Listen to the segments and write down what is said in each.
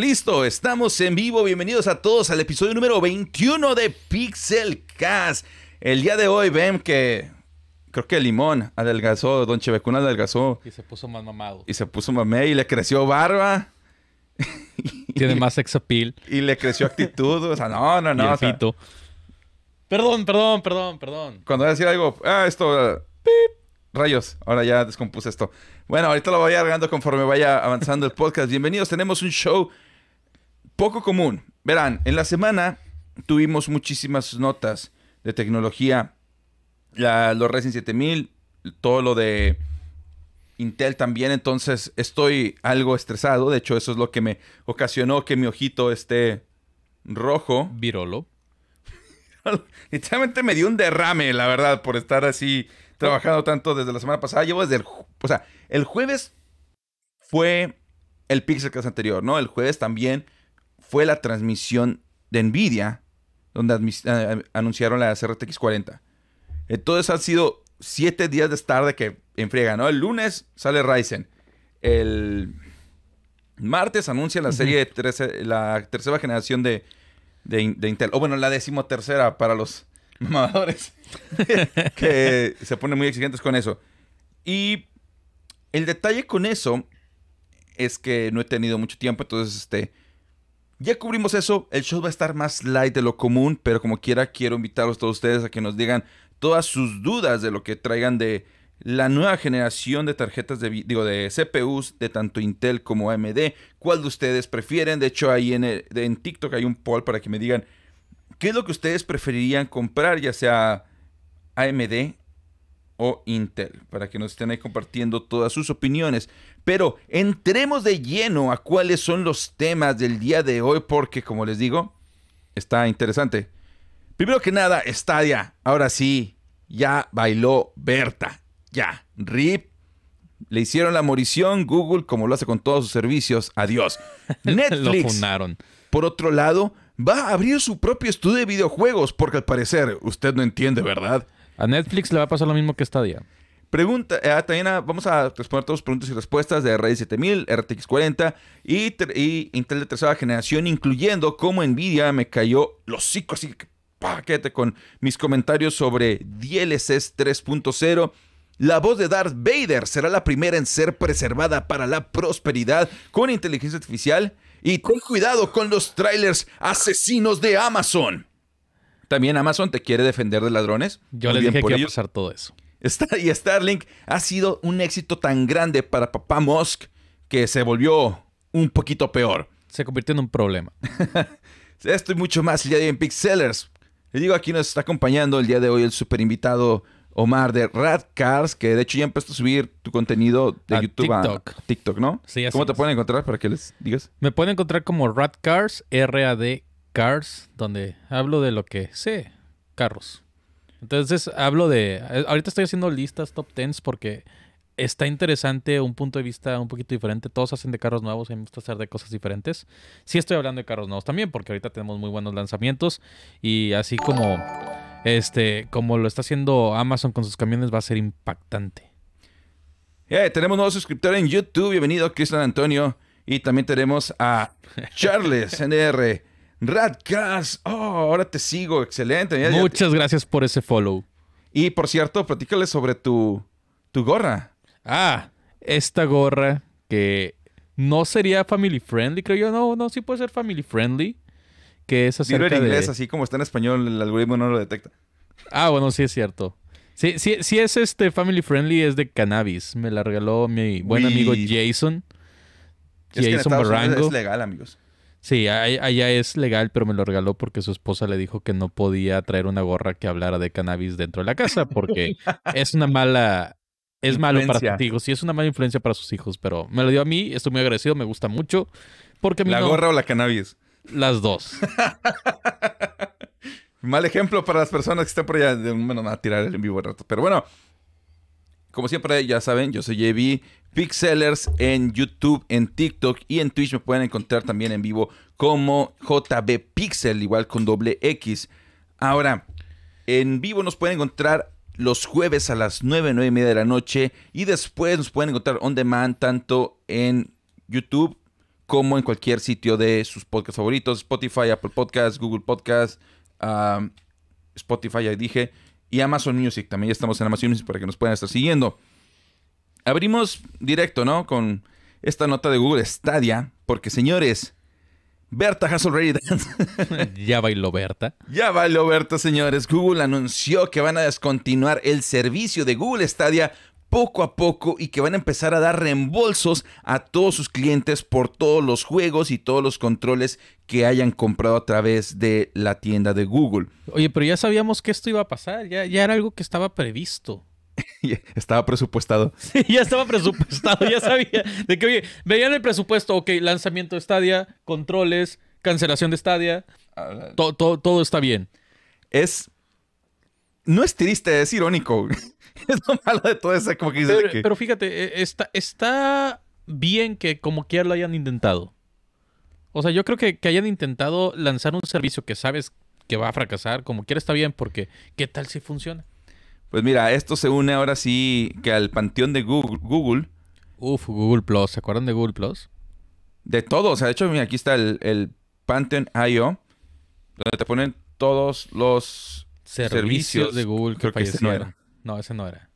Listo, estamos en vivo. Bienvenidos a todos al episodio número 21 de Pixel Cast. El día de hoy ven que creo que Limón adelgazó, Don Chevecuna adelgazó. Y se puso más mamado. Y se puso mamé y le creció barba. Tiene más sex appeal. Y le creció actitud. O sea, no, no, no. Perdón, perdón, perdón, perdón. Cuando voy a decir algo, ah, esto, rayos, ahora ya descompuse esto. Bueno, ahorita lo voy agregando conforme vaya avanzando el podcast. Bienvenidos, tenemos un show poco común. Verán, en la semana tuvimos muchísimas notas de tecnología. La, los Ryzen 7000, todo lo de Intel también. Entonces estoy algo estresado. De hecho, eso es lo que me ocasionó que mi ojito esté rojo. Virolo. Literalmente me dio un derrame, la verdad, por estar así trabajando tanto desde la semana pasada. Llevo desde el. O sea, el jueves fue el Pixelcast anterior, ¿no? El jueves también fue la transmisión de Nvidia, donde anunciaron la RTX 40. Entonces han sido siete días de tarde que enfriega, ¿no? El lunes sale Ryzen. El martes anuncia la serie 13, la tercera generación de, de, Intel. O bueno, la decimotercera para los mamadores. que se ponen muy exigentes con eso. Y el detalle con eso es que no he tenido mucho tiempo, entonces este ya cubrimos eso, el show va a estar más light de lo común, pero como quiera quiero invitarlos todos ustedes a que nos digan todas sus dudas de lo que traigan de la nueva generación de tarjetas de, digo, de CPUs de tanto Intel como AMD. ¿Cuál de ustedes prefieren? De hecho, ahí en, en TikTok hay un poll para que me digan qué es lo que ustedes preferirían comprar, ya sea AMD o Intel, para que nos estén ahí compartiendo todas sus opiniones. Pero entremos de lleno a cuáles son los temas del día de hoy, porque como les digo, está interesante. Primero que nada, Stadia. Ahora sí, ya bailó Berta. Ya, RIP. Le hicieron la morición Google, como lo hace con todos sus servicios. Adiós. Netflix. lo Por otro lado, va a abrir su propio estudio de videojuegos, porque al parecer usted no entiende, ¿verdad? A Netflix le va a pasar lo mismo que Stadia. Pregunta, eh, también ah, vamos a responder todas las preguntas y respuestas de RTX 7000, RTX 40 y, Intel de tercera generación, incluyendo cómo Nvidia me cayó los hocico, así que paquete con mis comentarios sobre DLSS 3.0. La voz de Darth Vader será la primera en ser preservada para la prosperidad con inteligencia artificial. Y ten cuidado con los trailers asesinos de Amazon. También Amazon te quiere defender de ladrones. Yo les dije que iba a pasar todo eso y Starlink ha sido un éxito tan grande para papá Musk que se volvió un poquito peor. Se convirtió en un problema. Esto y mucho más el día de hoy en Pixellers. Le digo, aquí nos está acompañando el día de hoy el super invitado Omar de Radcars, que de hecho ya empezó a subir tu contenido de YouTube a TikTok, ¿no? Sí, ¿Cómo te pueden encontrar para que les digas? Me pueden encontrar como Radcars, R-A-D Cars, donde hablo de lo que sé, carros. Entonces hablo de. Eh, ahorita estoy haciendo listas top 10 porque está interesante un punto de vista un poquito diferente. Todos hacen de carros nuevos, y me gusta hacer de cosas diferentes. Sí estoy hablando de carros nuevos también, porque ahorita tenemos muy buenos lanzamientos. Y así como este, como lo está haciendo Amazon con sus camiones, va a ser impactante. Yeah, tenemos nuevo suscriptor en YouTube. Bienvenido, Cristian Antonio. Y también tenemos a Charles NR. Radcast, oh, ahora te sigo, excelente. Muchas gracias por ese follow. Y por cierto, platícale sobre tu, tu gorra. Ah, esta gorra que no sería family friendly, creo yo. No, no, sí puede ser family friendly. Que es acerca en inglés, así como está en español, el algoritmo no lo detecta. Ah, bueno, sí es cierto. Sí, sí, sí es este family friendly, es de cannabis. Me la regaló mi buen amigo Jason. Jason Barango. Es legal, amigos. Sí, allá es legal, pero me lo regaló porque su esposa le dijo que no podía traer una gorra que hablara de cannabis dentro de la casa porque es una mala... Es malo para sus hijos, sí es una mala influencia para sus hijos, pero me lo dio a mí, estoy muy agradecido, me gusta mucho. Porque ¿La gorra o la cannabis? Las dos. Mal ejemplo para las personas que están por allá. Bueno, a tirar el en vivo rato. Pero bueno, como siempre, ya saben, yo soy JB. Pixellers en YouTube, en TikTok y en Twitch me pueden encontrar también en vivo como JB Pixel, igual con doble X. Ahora, en vivo nos pueden encontrar los jueves a las 9, 9 y media de la noche y después nos pueden encontrar on demand tanto en YouTube como en cualquier sitio de sus podcasts favoritos, Spotify, Apple Podcasts, Google Podcasts, um, Spotify, ya dije, y Amazon Music. También ya estamos en Amazon Music para que nos puedan estar siguiendo. Abrimos directo, ¿no? Con esta nota de Google Stadia, porque señores, Berta has already danced. ya bailó Berta. Ya bailó Berta, señores. Google anunció que van a descontinuar el servicio de Google Stadia poco a poco y que van a empezar a dar reembolsos a todos sus clientes por todos los juegos y todos los controles que hayan comprado a través de la tienda de Google. Oye, pero ya sabíamos que esto iba a pasar, ya, ya era algo que estaba previsto. estaba presupuestado. Sí, ya estaba presupuestado, ya sabía. De que, oye, veían el presupuesto, ok, lanzamiento de Stadia, controles, cancelación de Stadia, ah, todo, todo está bien. Es... No es triste, es irónico. es lo malo de todo eso. Como que pero, pero, fíjate, e, está, está bien que como quiera lo hayan intentado. O sea, yo creo que, que hayan intentado lanzar un servicio que sabes que va a fracasar, como quiera está bien, porque ¿qué tal si funciona? Pues mira, esto se une ahora sí que al panteón de Google. Google Uf, Google Plus. ¿Se acuerdan de Google Plus? De todo. O sea, de hecho, mira, aquí está el, el Pantheon IO, donde te ponen todos los servicios, de Google que, Creo no era. No, ese no era.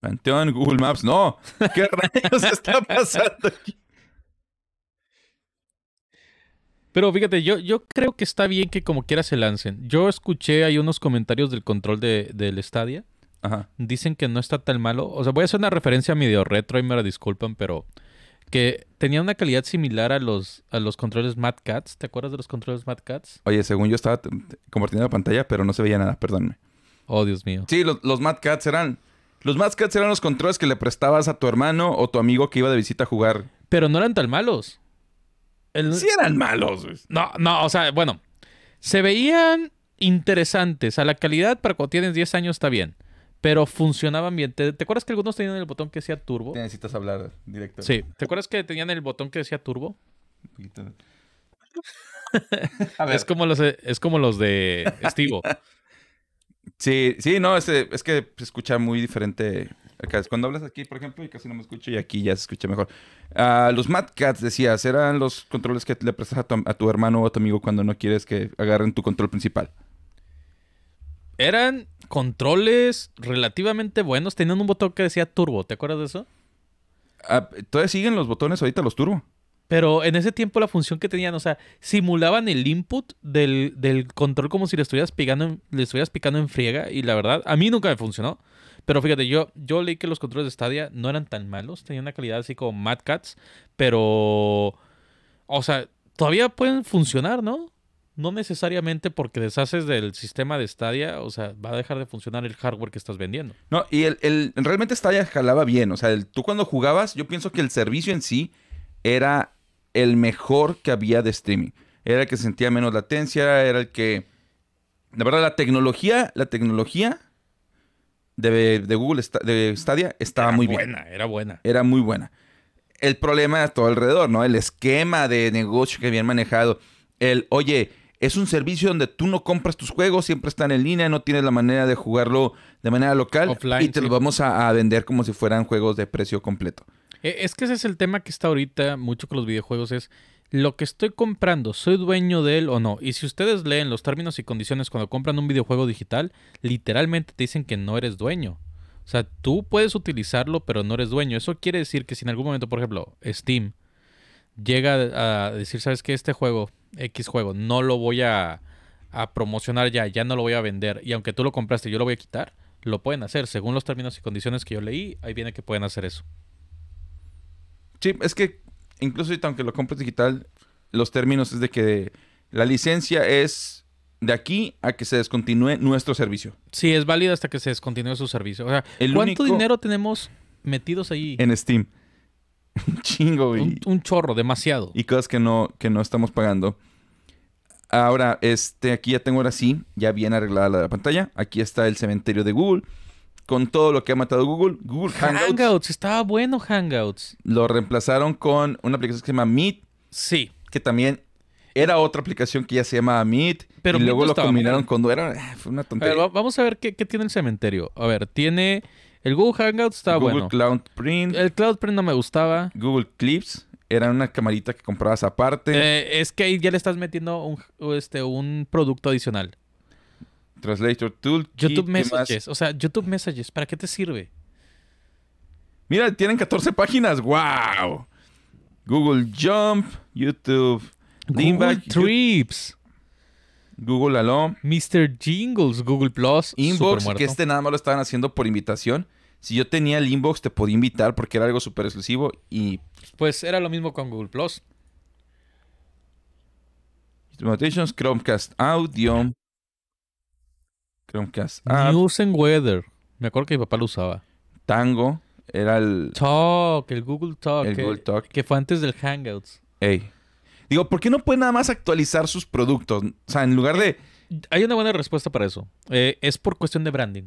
Panteón, Google Maps, no. ¿Qué rayos está pasando aquí? Pero fíjate, yo, yo creo que está bien que como quiera se lancen. Yo escuché ahí unos comentarios del control de, del Stadia. Ajá. Dicen que no está tan malo. O sea, voy a hacer una referencia a medio retro y me la disculpan, pero que tenía una calidad similar a los, a los controles Mad Cats. ¿Te acuerdas de los controles Mad Cats? Oye, según yo estaba compartiendo la pantalla, pero no se veía nada, perdónme. Oh, Dios mío. Sí, los, los Mad Cats eran. Los Mad Cats eran los controles que le prestabas a tu hermano o tu amigo que iba de visita a jugar. Pero no eran tan malos. Sí eran malos. No, no, o sea, bueno. Se veían interesantes. A la calidad para cuando tienes 10 años está bien. Pero funcionaban bien. ¿Te, acuerdas que algunos tenían el botón que decía turbo? Necesitas hablar directo. Sí. ¿Te acuerdas que tenían el botón que decía turbo? Es como los, es como los de Estivo. sí, sí, no, es, es que se escucha muy diferente cuando hablas aquí, por ejemplo, y casi no me escucho, y aquí ya se escucha mejor. Ah, los Mad Cats, decías, eran los controles que le prestas a tu, hermano o a tu amigo cuando no quieres que agarren tu control principal. Eran controles relativamente buenos. Tenían un botón que decía turbo. ¿Te acuerdas de eso? Ah, todavía siguen los botones ahorita, los turbo. Pero en ese tiempo la función que tenían, o sea, simulaban el input del, control como si le estuvieras picando, le estuvieras picando en friega. Y la verdad, a mí nunca me funcionó. Pero fíjate, yo, yo leí que los controles de Stadia no eran tan malos, tenían una calidad así como Mad Cats, pero. O sea, todavía pueden funcionar, ¿no? No necesariamente porque deshaces del sistema de Stadia, o sea, va a dejar de funcionar el hardware que estás vendiendo. No, y el, el realmente Stadia jalaba bien. O sea, tú cuando jugabas, yo pienso que el servicio en sí era el mejor que había de streaming. Era el que sentía menos latencia, era el que. La verdad, la tecnología, la tecnología de, Google de Stadia estaba muy bien. Era buena, Era muy buena. El problema era todo alrededor, ¿no? El esquema de negocio que habían manejado. El, oye, es un servicio donde tú no compras tus juegos, siempre están en línea, no tienes la manera de jugarlo de manera local y te los vamos a, a, vender como si fueran juegos de precio completo. E, es que ese es el tema que está ahorita mucho con los videojuegos, es lo que estoy comprando, ¿soy dueño de él o no? Y si ustedes leen los términos y condiciones cuando compran un videojuego digital, literalmente te dicen que no eres dueño. O sea, tú puedes utilizarlo, pero no eres dueño. Eso quiere decir que si en algún momento, por ejemplo, Steam llega a decir, ¿sabes qué? Este juego, X juego, no lo voy a, a promocionar ya, ya no lo voy a vender. Y aunque tú lo compraste, yo lo voy a quitar. Lo pueden hacer. Según los términos y condiciones que yo leí, ahí viene que pueden hacer eso. Sí, es que incluso aunque lo compres digital, los términos es de que la licencia es de aquí a que se descontinúe nuestro servicio. Sí, es válido hasta que se descontinúe su servicio. O sea, ¿cuánto dinero tenemos metidos ahí? En Steam. un chingo, güey. Un, chorro, demasiado. Y cosas que no, que no estamos pagando. Ahora, este, aquí ya tengo ahora sí, ya bien arreglada la pantalla. Aquí está el cementerio de Google con todo lo que ha matado Google. Google Hangouts. Hangouts, estaba bueno Hangouts. Lo reemplazaron con una aplicación que se llama Meet. Sí. Que también era otra aplicación que ya se llama Meet. Pero y luego lo combinaron con... Era, eh, fue una tontería. vamos a ver qué, tiene el cementerio. A ver, tiene... El Google Hangouts estaba bueno. Google Cloud Print. El Cloud Print no me gustaba. Google Clips. era una camarita que comprabas aparte. Eh, es que ahí ya le estás metiendo un, este, un producto adicional. Translator Tool. YouTube Messages. O sea, YouTube Messages, ¿para qué te sirve? Mira, tienen 14 páginas. ¡Wow! Google Jump, YouTube. Google Trips. Google Allo. Mr. Jingles, Google Plus. Inbox, que este nada más lo estaban haciendo por invitación. Si yo tenía el inbox, te podía invitar porque era algo súper exclusivo y... Pues era lo mismo con Google Plus. Notifications, Chromecast Audio. Chromecast App. News and Weather. Me acuerdo que mi papá lo usaba. Tango. Era el... Talk, el Google Talk. El Google Talk. Que fue antes del Hangouts. Ey. Digo, ¿por qué no puede nada más actualizar sus productos? O sea, en lugar de... Hay una buena respuesta para eso. Eh, es por cuestión de branding.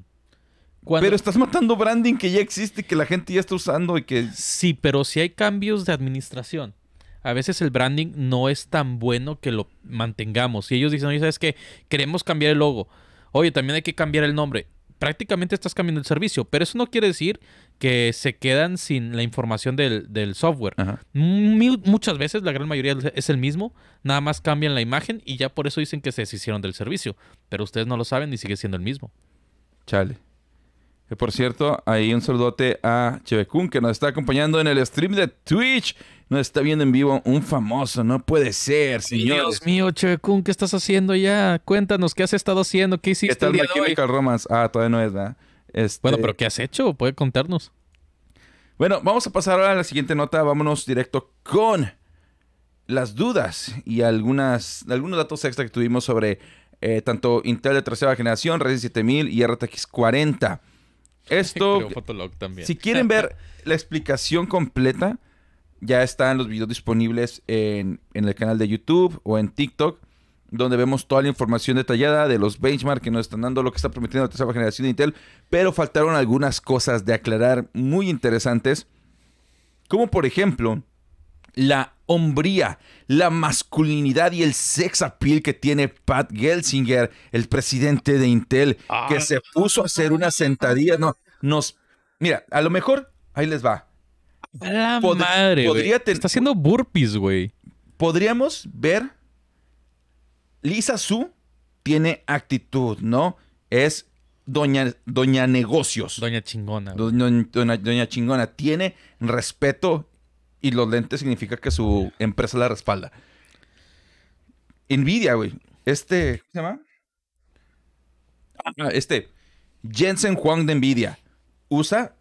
Pero estás matando branding que ya existe, que la gente ya está usando y que... Sí, pero si hay cambios de administración. A veces el branding no es tan bueno que lo mantengamos. Y ellos dicen, oye, ¿sabes qué? Queremos cambiar el logo. Oye, también hay que cambiar el nombre. Prácticamente estás cambiando el servicio, pero eso no quiere decir que se quedan sin la información del, software. muchas veces, la gran mayoría es el mismo, nada más cambian la imagen y ya por eso dicen que se deshicieron del servicio. Pero ustedes no lo saben y sigue siendo el mismo. Chale. Que por cierto, ahí un saludote a Chevekun que nos está acompañando en el stream de Twitch. Nos está viendo en vivo un famoso, no puede ser, señor. Dios mío, Chevekun, ¿qué estás haciendo ya? Cuéntanos, ¿qué has estado haciendo? ¿Qué hiciste? ¿Qué tal el Chemical Romance? Ah, todavía no es, ¿verdad? Este... Bueno, pero ¿qué has hecho? ¿Puede contarnos? Bueno, vamos a pasar ahora a la siguiente nota. Vámonos directo con las dudas y algunas, algunos datos extra que tuvimos sobre eh, tanto Intel de tercera generación, Ryzen 7000 y RTX 40. Esto, si quieren ver la explicación completa, ya están los videos disponibles en, el canal de YouTube o en TikTok, donde vemos toda la información detallada de los benchmarks que nos están dando, lo que está prometiendo la tercera generación de Intel, pero faltaron algunas cosas de aclarar muy interesantes, como por ejemplo la hombría, la masculinidad y el sex appeal que tiene Pat Gelsinger, el presidente de Intel, que se puso a hacer una sentadilla. No, nos. Mira, a lo mejor, ahí les va. La madre, podría Está haciendo burpees, güey. Podríamos ver. Lisa Su tiene actitud, ¿no? Es doña, doña negocios. Doña chingona. Doña, doña, chingona. Tiene respeto y los lentes significa que su empresa la respalda. Nvidia, güey. Este, ¿cómo se llama? Ah, este, Jensen Huang de Nvidia. Usa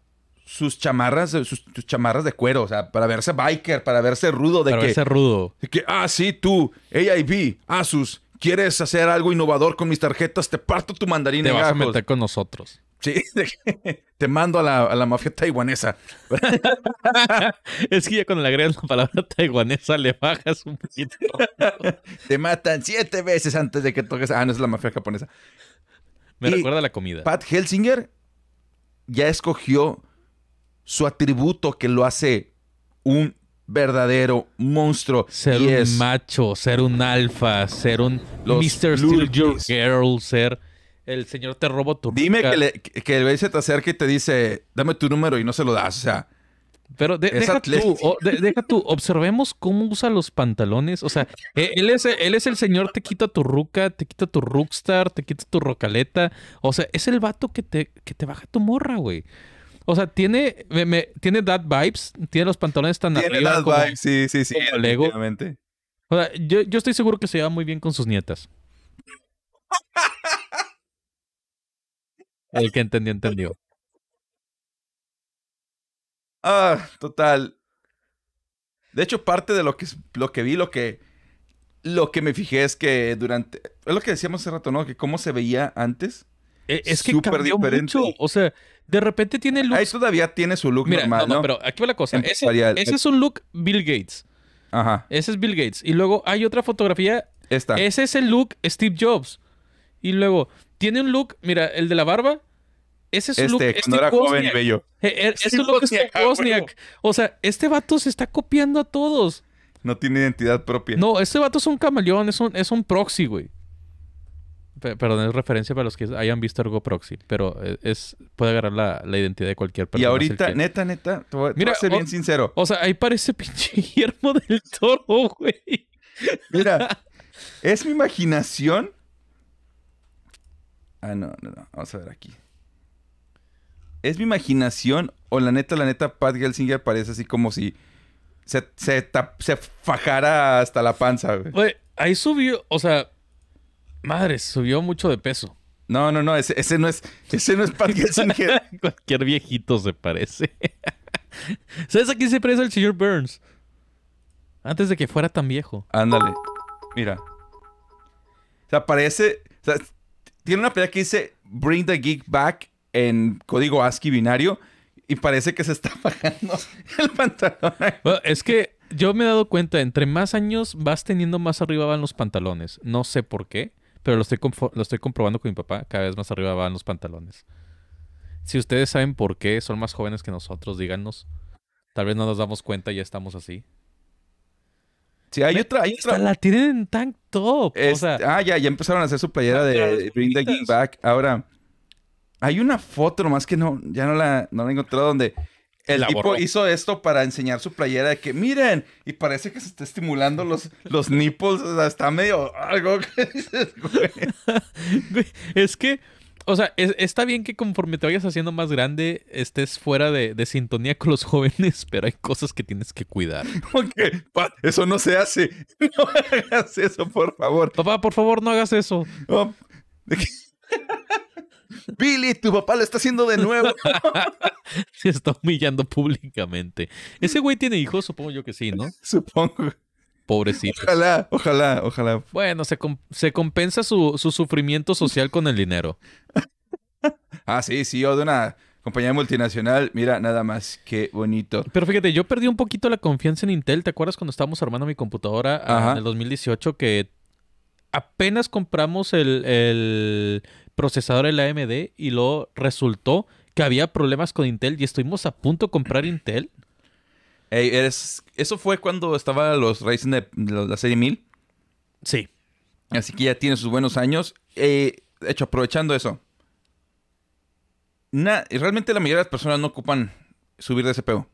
sus chamarras, sus, chamarras de cuero, o sea, para verse biker, para verse rudo. De para que, verse rudo. De que, ah, sí, tú, AIB, Asus, quieres hacer algo innovador con mis tarjetas, te parto tu mandarín Te vas a meter con nosotros. Sí, te mando a la, a la mafia taiwanesa. es que ya cuando le agregas la palabra taiwanesa le bajas un poquito. te matan siete veces antes de que toques. Ah, no es la mafia japonesa. Me recuerda a la comida. Pat Helsinger ya escogió su atributo que lo hace un verdadero monstruo. Ser un macho, ser un alfa, ser un Mr. Steal Your Girl, ser el señor te robo tu Dime que, le, que el se te acerca y te dice, dame tu número y no se lo das, o sea. Pero deja, tú, deja tú, observemos cómo usa los pantalones. O sea, e, él es, él es el señor, te quita tu ruca, te quita tu rockstar, te quita tu rocaleta. O sea, es el vato que te, que te baja tu morra, güey. O sea, tiene, me, tiene that vibes, tiene los pantalones tan tiene arriba. Vibes, sí, sí, sí. O sea, yo, yo estoy seguro que se lleva muy bien con sus nietas. El que entendió, entendió. Ah, total. De hecho, parte de lo que, lo que vi, lo que, lo que me fijé es que durante... Es lo que decíamos hace rato, ¿no? Que cómo se veía antes. E, es que cambió diferente. mucho. O sea, de repente tiene look... Ahí todavía tiene su look normal, no, pero aquí va la cosa. Ese, ese, es un look Bill Gates. Ajá. Ese es Bill Gates. Y luego hay otra fotografía. Esta. Ese es el look Steve Jobs. Y luego tiene un look, mira, el de la barba. Ese es un look. Este, cuando era joven y bello. Eh, eh, es un look Steve Wozniak. O sea, este vato se está copiando a todos. No tiene identidad propia. No, este vato es un camaleón, es un, es un proxy, güey. Pe- Perdón, es referencia para los que hayan visto Ergo Proxy, pero eh, es puede agarrar la, la identidad de cualquier Y persona. ahorita, así que- neta, neta, te voy, te voy Mira, a ser o- bien sincero. O sea, ahí parece pinche Guillermo del Toro, güey. Mira, es mi imaginación. Ah, no, no, no. Vamos a ver aquí. ¿Es mi imaginación o la neta, la neta, Pat Gelsinger parece así como si se, se, se fajara hasta la panza, güey? Güey, ahí subió, o sea, madre, subió mucho de peso. No, no, no, ese, ese no es, ese no es Pat Gelsinger. Cualquier viejito se parece. ¿Sabes a quién se parece el señor Burns? Antes de que fuera tan viejo. Ándale. Mira. O sea, parece. O sea, tiene una pelea que dice Bring the Geek Back en código ASCII binario. Y parece que se está bajando el pantalón. Bueno, es que yo me he dado cuenta, entre más años vas teniendo, más arriba van los pantalones. No sé por qué, pero lo estoy, lo estoy comprobando con mi papá. Cada vez más arriba van los pantalones. Si ustedes saben por qué, son más jóvenes que nosotros, díganos. Tal vez no nos damos cuenta y ya estamos así. Sí, hay otra. Hay otra. la tienen en tank top. Es- o sea, ah, ya, ya empezaron a hacer su playera Ah, de Bring the bonitas. Back. Ahora, hay una foto nomás que no, ya no la, no la he encontrado donde el La tipo borró. hizo esto para enseñar su playera de que miren, y parece que se está estimulando los, los nipples, o sea, está medio algo que dices, güey. Es que, o sea, es- está bien que conforme te vayas haciendo más grande, estés fuera de, de sintonía con los jóvenes, pero hay cosas que tienes que cuidar. Como que, "Pa, eso no se hace. No hagas eso, por favor. Papá, por favor, no hagas eso. No. ¿De qué? Billy, tu papá lo está haciendo de nuevo. Se está humillando públicamente. Ese güey tiene hijos, supongo yo que sí, ¿no? Supongo. Pobrecito. Ojalá, ojalá, ojalá. Bueno, se, com- se compensa su, su sufrimiento social con el dinero. Ah, sí, CEO de una compañía multinacional. Mira, nada más. Qué bonito. Pero fíjate, yo perdí un poquito la confianza en Intel. ¿Te acuerdas cuando estábamos armando mi computadora ah, Ajá. en el 2018 que apenas compramos el, el procesador el AMD y luego resultó que había problemas con Intel y estuvimos a punto de comprar Intel? Ey, eres... Eso fue cuando estaba los Ryzen de, de la serie 1000. Sí. Así que ya tiene sus buenos años. Eh, de hecho, aprovechando eso. Na- realmente la mayoría de las personas no ocupan subir de CPU.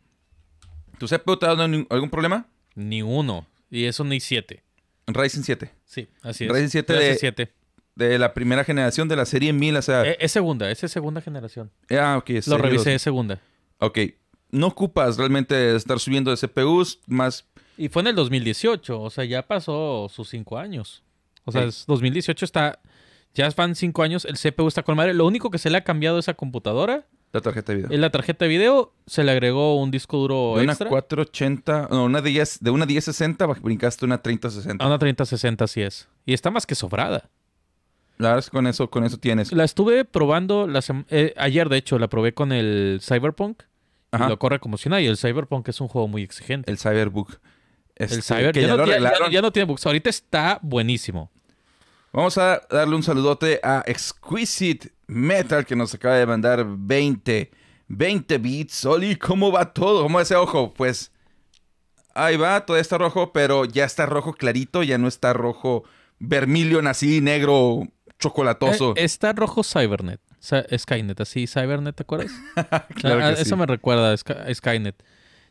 ¿Tu CPU te ha dado ni- algún problema? Ni uno. Y es un i7. Ryzen 7. Sí, así es. Ryzen 7 Ryzen de- 7. De la primera generación de la serie 1000, o sea... Eh, es segunda, es segunda generación. ah, ok. Lo serie revisé, es segunda. Ok. No ocupas realmente estar subiendo de CPUs más... Y fue en el 2018, o sea, ya pasó sus cinco años. O sea, Sí. es 2018 está, ya van cinco años, el CPU está con madre. Lo único que se le ha cambiado a esa computadora La tarjeta de video. es la tarjeta de video, se le agregó un disco duro de una extra. 480... No, una 10, de una 1060 brincaste una 3060. A una 3060 así es. Y está más que sobrada. La verdad es que con eso, con eso tienes. La estuve probando la eh, ayer, de hecho, la probé con el Cyberpunk. Ajá. Y lo corre como si nada. Y el Cyberpunk es un juego muy exigente. El Cyberbook. El, Este, Cyber que ya, ya no, ya no tiene bugs. Ahorita está buenísimo. Vamos a darle un saludote a Exquisite Metal que nos acaba de mandar 20, 20 bits. Oli, ¿cómo va todo? ¿Cómo va ese ojo? Pues ahí va, todavía está rojo, pero ya está rojo clarito, ya no está rojo vermilion así, negro, chocolatoso. Eh, está rojo Cybernet. Skynet, así, Cybernet, ¿te acuerdas? Claro Ah, que Eso sí. me recuerda a Sky- a Skynet.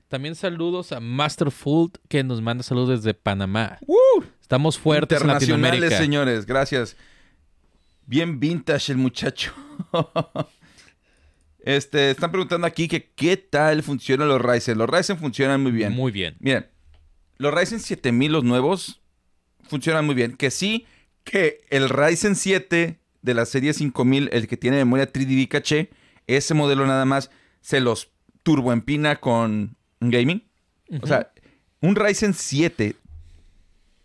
También saludos a Masterfold, que nos manda saludos desde Panamá. ¡Uh! Estamos fuertes en Internacionales, Latinoamérica. señores, gracias. Bien vintage el muchacho. este, están preguntando aquí que qué tal funcionan los Ryzen. Los Ryzen funcionan muy bien. Muy bien. Miren, los Ryzen 7000, los nuevos, funcionan muy bien. Que sí, que el Ryzen 7 de la serie 5000, el que tiene memoria 3DB caché, ese modelo nada más se los turboempina con gaming. O sea, un Ryzen 7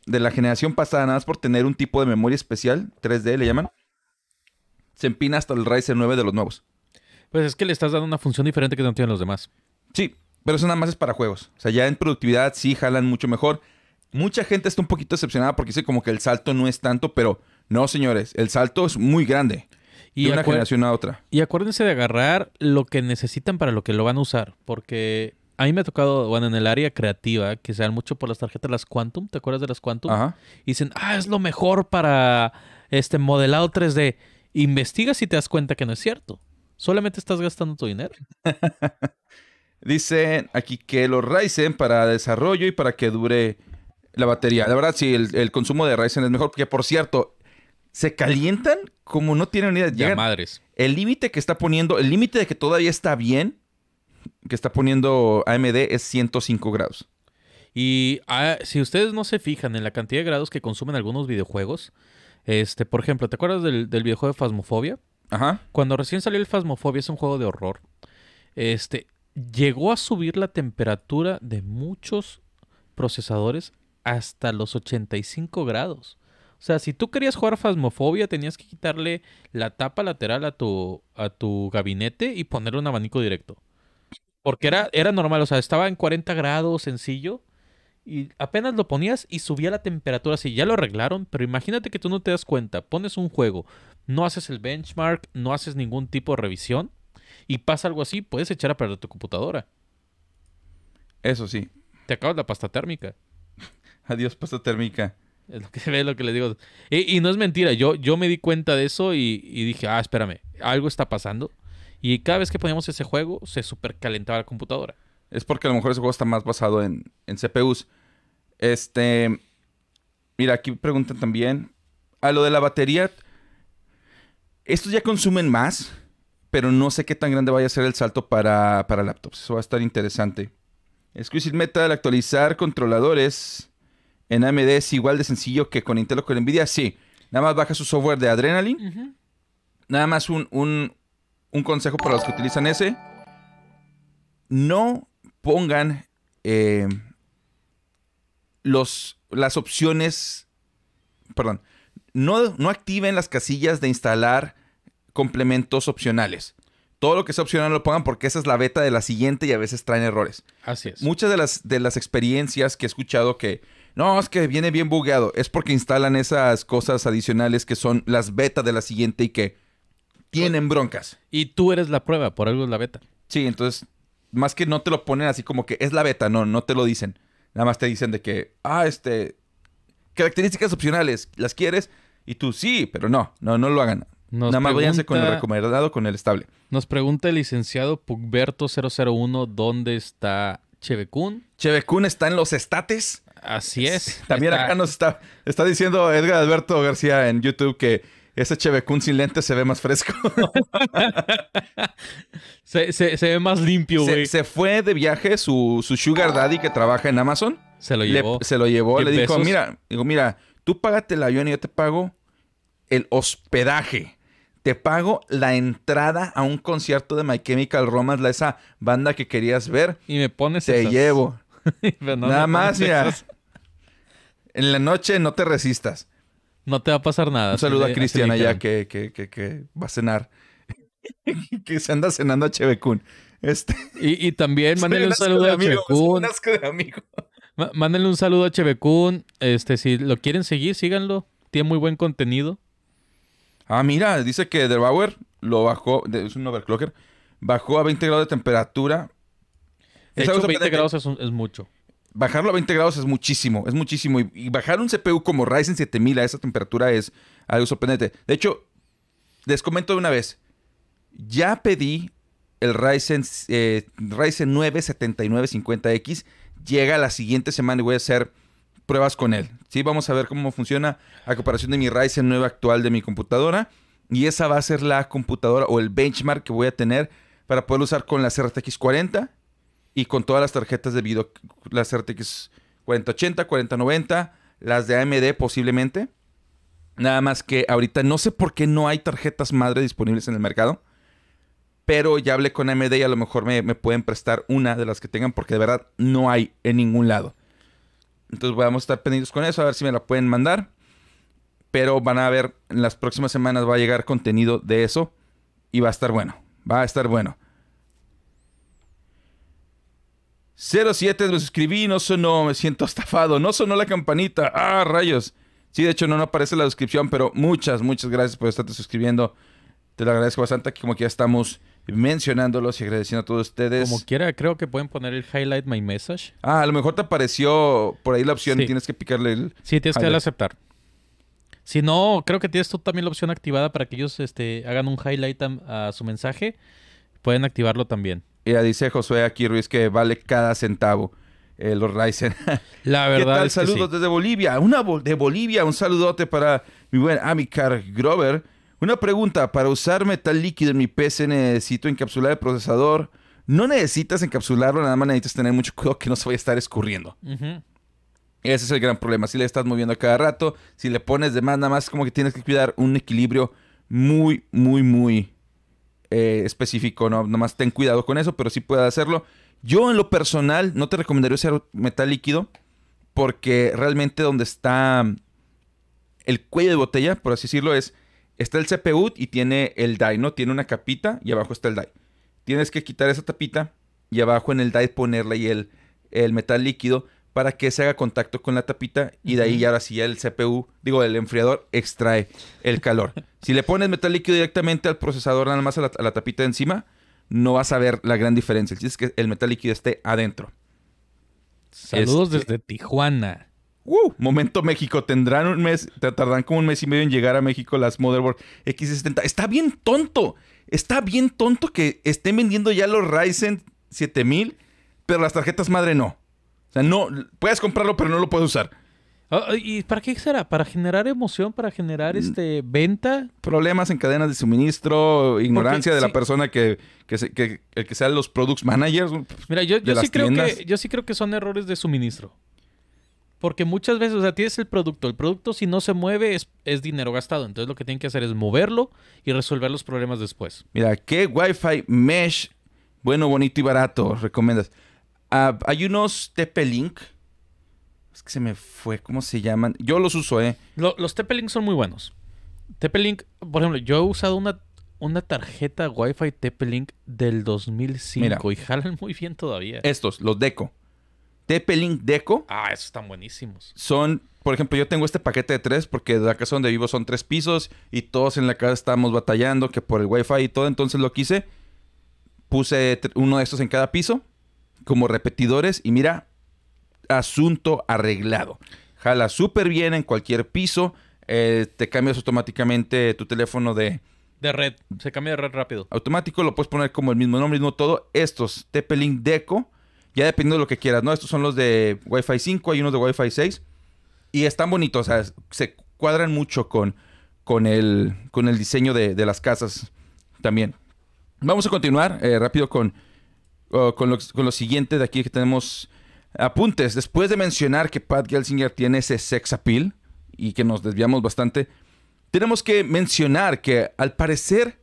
de la generación pasada, nada más por tener un tipo de memoria especial, 3D le llaman, se empina hasta el Ryzen 9 de los nuevos. Pues es que le estás dando una función diferente que no tienen los demás. Sí, pero eso nada más es para juegos. O sea, ya en productividad sí jalan mucho mejor. Mucha gente está un poquito decepcionada porque dice como que el salto no es tanto, pero no, señores, el salto es muy grande. Y, de una generación a otra. y acuérdense de agarrar lo que necesitan para lo que lo van a usar. Porque a mí me ha tocado, bueno, en el área creativa, que se dan mucho por las tarjetas las Quantum. ¿Te acuerdas de las Quantum? Ajá. Y dicen, ah, es lo mejor para este modelado 3D. Investigas y te das cuenta que no es cierto. Solamente estás gastando tu dinero. Dicen aquí que los Ryzen para desarrollo y para que dure la batería. La verdad, sí, el, el consumo de Ryzen es mejor. Porque, por cierto, se calientan como no tienen ni idea. Ya madres. el límite que está poniendo, el límite de que todavía está bien, que está poniendo AMD es 105 grados. Y ah, si ustedes no se fijan en la cantidad de grados que consumen algunos videojuegos, este, por ejemplo, ¿te acuerdas del, del videojuego de Phasmophobia? Ajá. Cuando recién salió el Phasmophobia, es un juego de horror. Este, llegó a subir la temperatura de muchos procesadores hasta los 85 grados. O sea, si tú querías jugar Phasmophobia, tenías que quitarle la tapa lateral a tu, a tu gabinete y ponerle un abanico directo. Porque era, era normal, o sea, estaba en 40 grados sencillo y apenas lo ponías y subía la temperatura así. Ya lo arreglaron, pero imagínate que tú no te das cuenta. Pones un juego, no haces el benchmark, no haces ningún tipo de revisión y pasa algo así, puedes echar a perder tu computadora. Eso sí. Te acabas la pasta térmica. Adiós, pasta térmica. Es lo que, es lo que les digo. Y, y no es mentira, yo, yo me di cuenta de eso y, y dije, ah, espérame, algo está pasando. Y cada vez que poníamos ese juego, se supercalentaba la computadora. Es porque a lo mejor ese juego está más basado en, en CPUs. Este. Mira, aquí preguntan también. A lo de la batería. Estos ya consumen más. Pero no sé qué tan grande vaya a ser el salto para, para laptops. Eso va a estar interesante. Exclusive Metal, actualizar controladores en AMD es igual de sencillo que con Intel o con Nvidia. Sí. Nada más baja su software de Adrenaline. Nada más un, un, un consejo para los que utilizan ese. No pongan eh, los, las opciones. Perdón. No, no activen las casillas de instalar complementos opcionales. Todo lo que sea opcional lo pongan porque esa es la beta de la siguiente y a veces traen errores. Así es. Muchas de las, de las experiencias que he escuchado que no, es que viene bien bugueado, es porque instalan esas cosas adicionales que son las betas de la siguiente y que tienen broncas. Y tú eres la prueba, por algo es la beta. Sí, entonces, más que no te lo ponen así como que es la beta, no, no te lo dicen. Nada más te dicen de que, ah, este, características opcionales, ¿las quieres? Y tú, sí, pero no, no, no lo hagan. Nos Nada más váyanse con el pregunta- recomendado, con el estable. Nos pregunta el licenciado Pugberto001 dónde está Chevecún. Chevecún está en los estates. Así es. También Está- acá nos está, está diciendo Edgar Alberto García en YouTube que ese Chevecún sin lentes se ve más fresco. se, se- se ve más limpio, se, güey. Se, se fue de viaje su, su Sugar Daddy que trabaja en Amazon. lo Le- llevó. se lo llevó, le dijo, mira, digo, mira, tú págate el avión y yo te pago el hospedaje. Te pago la entrada a un concierto de My Chemical Romance, la- esa banda que querías ver. Y me pones Te esas. llevo. Pero no Nada más, mira. En la noche no te resistas. No te va a pasar nada. Un saludo a Cristian allá que, que, que, que va a cenar. que se anda cenando a Chevecún. Este, Y, y también mándenle un saludo a Chevecún. un asco de amigo. Ma- Mándenle un saludo a Chevecún. Este, si lo quieren seguir, síganlo. Tiene muy buen contenido. Ah, mira, dice que The Bauer lo bajó, es un overclocker, bajó a 20 grados de temperatura. De hecho, 20 sorprendente. grados es, un- es mucho. Bajarlo a 20 grados es muchísimo, es muchísimo. Y, y bajar un CPU como Ryzen 7000 a esa temperatura es algo sorprendente. De hecho, les comento de una vez, ya pedí el Ryzen, eh, Ryzen 9 7950X. Llega la siguiente semana y voy a hacer pruebas con él. Sí, vamos a ver cómo funciona a comparación de mi Ryzen 9 actual de mi computadora. Y esa va a ser la computadora o el benchmark que voy a tener para poder usar con la RTX 40 y con todas las tarjetas de video, las RTX 4080, 4090, las de AMD posiblemente. Nada más que ahorita no sé por qué no hay tarjetas madre disponibles en el mercado. Pero ya hablé con AMD y a lo mejor me, pueden prestar una de las que tengan porque de verdad no hay en ningún lado. Entonces vamos a estar pendientes con eso, a ver si me la pueden mandar. Pero van a ver, en las próximas semanas va a llegar contenido de eso y va a estar bueno. Va a estar bueno. 07 me suscribí, no sonó, me siento estafado, no sonó la campanita. Ah, rayos. Sí, de hecho no, no aparece la descripción, pero muchas, muchas gracias por estarte suscribiendo. Te lo agradezco bastante, que como que ya estamos mencionándolos y agradeciendo a todos ustedes. Como quiera, creo que pueden poner el highlight my message. Ah, a lo mejor te apareció por ahí la opción, Sí. tienes que picarle el... Sí, tienes que darle a aceptar. Si no, creo que tienes tú también la opción activada para que ellos este, hagan un highlight a, a su mensaje. Pueden activarlo también. Ya dice Josué aquí, Ruiz, que vale cada centavo. eh, los Ryzen. La ¿Qué verdad tal? es que Saludos sí. desde Bolivia. Una de Bolivia, un saludote para mi buen Amicar Grover. Una pregunta, para usar metal líquido en mi PC necesito encapsular el procesador. No necesitas encapsularlo, nada más necesitas tener mucho cuidado que no se vaya a estar escurriendo. Ese es el gran problema. Si le estás moviendo a cada rato, si le pones de más, nada más como que tienes que cuidar un equilibrio muy, muy, muy eh, específico. ¿no? Nomás ten cuidado con eso, pero sí puedes hacerlo. Yo en lo personal no te recomendaría usar metal líquido porque realmente donde está el cuello de botella, por así decirlo, es está el CPU y tiene el die, ¿no? Tiene una capita y abajo está el die. Tienes que quitar esa tapita y abajo en el die ponerle ahí el, el metal líquido para que se haga contacto con la tapita y de ahí ya ahora sí el CPU, digo, el enfriador extrae el calor. si le pones metal líquido directamente al procesador, nada más a la, a la tapita de encima, no vas a ver la gran diferencia. El chiste es que el metal líquido esté adentro. Saludos Este- desde Tijuana. ¡Uh! Momento México. Tendrán un mes, te tardan como un mes y medio en llegar a México las Motherboard X70. Está bien tonto. Está bien tonto que estén vendiendo ya los Ryzen 7000, pero las tarjetas madre no. O sea, no, puedes comprarlo, pero no lo puedes usar. Ah, ¿Y para qué será? ¿Para generar emoción? ¿Para Mm. generar este venta? Problemas en cadenas de suministro, ignorancia de la persona que, que, se- que- el que sean los products managers. Mira, yo, yo sí creo tiendas. que yo sí creo que son errores de suministro. Porque muchas veces, o sea, tienes el producto. El producto si no se mueve es, es dinero gastado. Entonces lo que tienen que hacer es moverlo y resolver los problemas después. Mira, ¿qué Wi-Fi mesh bueno, bonito y barato recomiendas? Ah, hay unos TP-Link. Es que se me fue, ¿cómo se llaman? Yo los uso, ¿eh? Lo- los TP-Link son muy buenos. TP-Link, por ejemplo, yo he usado una, una tarjeta Wi-Fi TP-Link del 2005 Mira. y jalan muy bien todavía. Estos, los Deco. TP-Link Deco Ah, esos están buenísimos. son, por ejemplo, yo tengo este paquete de tres porque de la casa donde vivo son tres pisos y todos en la casa estamos batallando que por el Wi-Fi y todo. Entonces lo que hice, puse uno de estos en cada piso como repetidores y mira, asunto arreglado. Jala súper bien en cualquier piso. eh, te cambias automáticamente tu teléfono de De red. Se cambia de red rápido. automático. Lo puedes poner como el mismo nombre, mismo todo. Estos TP-Link Deco, ya dependiendo de lo que quieras, ¿no? Estos son los de Wi-Fi 5, hay unos de Wi-Fi 6. Y están bonitos, o sea, se cuadran mucho con, con, el, con el diseño de, de las casas también. Vamos a continuar eh, rápido con, con, lo, con lo siguiente de aquí que tenemos apuntes. Después de mencionar que Pat Gelsinger tiene ese sex appeal y que nos desviamos bastante, tenemos que mencionar que al parecer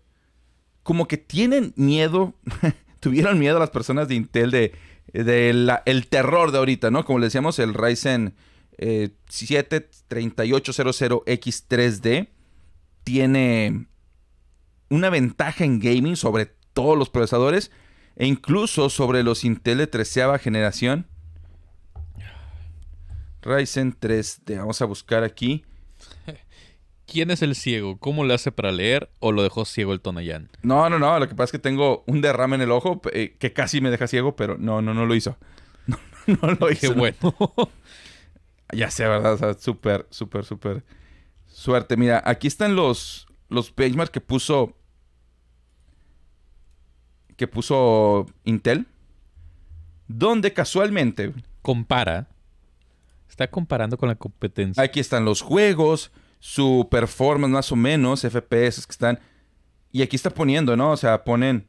como que tienen miedo, tuvieron miedo las personas de Intel de, de el terror de ahorita, ¿no? Como le decíamos, el Ryzen eh, 7 3800X3D tiene una ventaja en gaming sobre todos los procesadores e incluso sobre los Intel de treceava generación. Ryzen 3D, vamos a buscar aquí. ¿Quién es el ciego? ¿Cómo le hace para leer o lo dejó ciego el Tonayán? No, no, no, lo que pasa es que tengo un derrame en el ojo eh, que casi me deja ciego, pero no, no, no lo hizo. No, no lo Qué hizo. bueno. Ya sé, ¿verdad? O sea, súper, súper, súper suerte. Mira, aquí están los, los benchmarks que puso. Que puso Intel. Donde casualmente. Compara. Está comparando con la competencia. Aquí están los juegos. Su performance más o menos. FPS que están. Y aquí está poniendo, ¿no? O sea, ponen.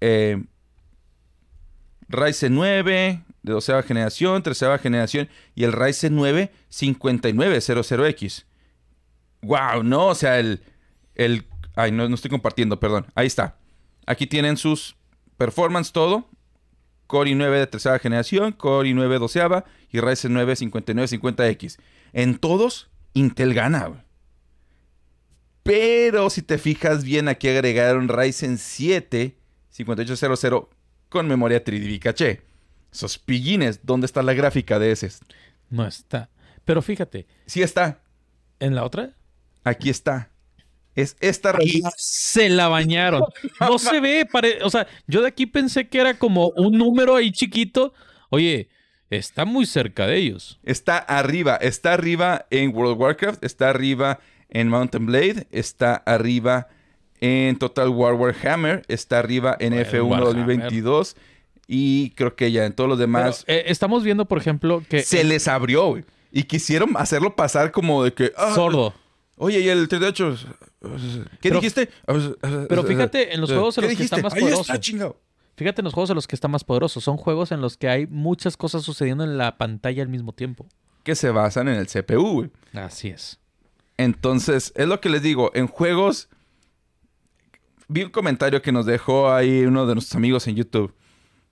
eh, Ryzen 9 de 12 generación, 13 generación y el Ryzen 9 5900X. Wow, no, o sea, el el ay, no, no estoy compartiendo, perdón. Ahí está. Aquí tienen sus performance todo. Core i9 de tercera generación, Core i9 doceava y Ryzen 9 5950X. En todos Intel gana. Pero si te fijas bien, aquí agregaron Ryzen 7 5800 con memoria 3D caché. Esos pillines, ¿dónde está la gráfica de ese? No está. Pero fíjate, Sí está. en la otra Aquí está. Es esta revista. se la bañaron. No se ve, pare- o sea, yo de aquí pensé que era como un número ahí chiquito. Oye, Está muy cerca de ellos. Está arriba, está arriba en World of Warcraft, está arriba en Mountain Blade, está arriba en Total War Warhammer, está arriba en Bueno, F1 Warhammer. 2022 y creo que ya en todos los demás Pero, eh, estamos viendo, por ejemplo, que se les abrió, güey. Y quisieron hacerlo pasar como de que... ah, sordo. Oye, y el 38... ¿Qué Pero- dijiste? pero fíjate en los juegos en ¿Qué los que está más Ahí poderoso. está, chingado. Fíjate en los juegos en los que está más poderoso. Son juegos en los que hay muchas cosas sucediendo en la pantalla al mismo tiempo. Que se basan en el CPU, güey. Así es. Entonces, es lo que les digo. En juegos... Vi un comentario que nos dejó ahí uno de nuestros amigos en YouTube.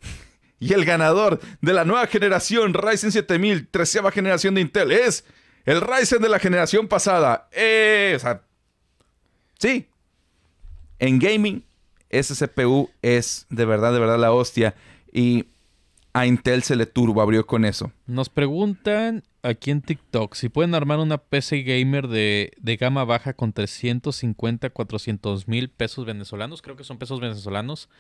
Y el ganador de la nueva generación Ryzen 7000, treceava generación de Intel, es el Ryzen de la generación pasada. Eh, o sea, sí. En gaming, ese CPU es de verdad, de verdad la hostia. Y a Intel se le turbo abrió con eso. Nos preguntan aquí en TikTok si pueden armar una PC gamer de, de gama baja con 350, 400 mil pesos venezolanos. Creo que son pesos venezolanos.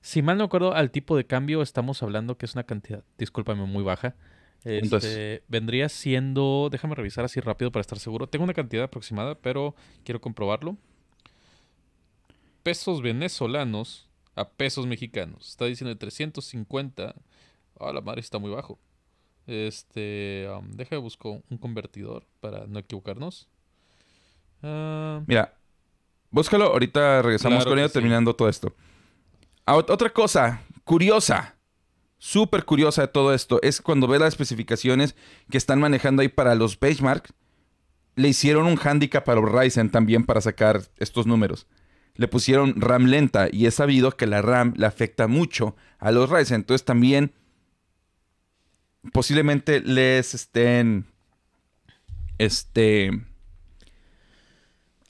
Si mal no acuerdo, al tipo de cambio estamos hablando que es una cantidad, discúlpame, muy baja. Este, Entonces- vendría siendo, déjame revisar así rápido para estar seguro. Tengo una cantidad aproximada, pero quiero comprobarlo. Pesos venezolanos a pesos mexicanos. Está diciendo de 350. Ah, la madre está muy bajo. Este, um, deja de busco un convertidor para no equivocarnos. Ah, Mira, búscalo. Ahorita regresamos Claro con ello sí. terminando todo esto. Ah, ot- otra cosa curiosa, súper curiosa de todo esto, es cuando ves las especificaciones que están manejando ahí para los benchmark, le hicieron un handicap a los Ryzen también para sacar estos números. Le pusieron RAM lenta y es sabido que la RAM le afecta mucho a los Ryzen. Entonces también posiblemente les estén este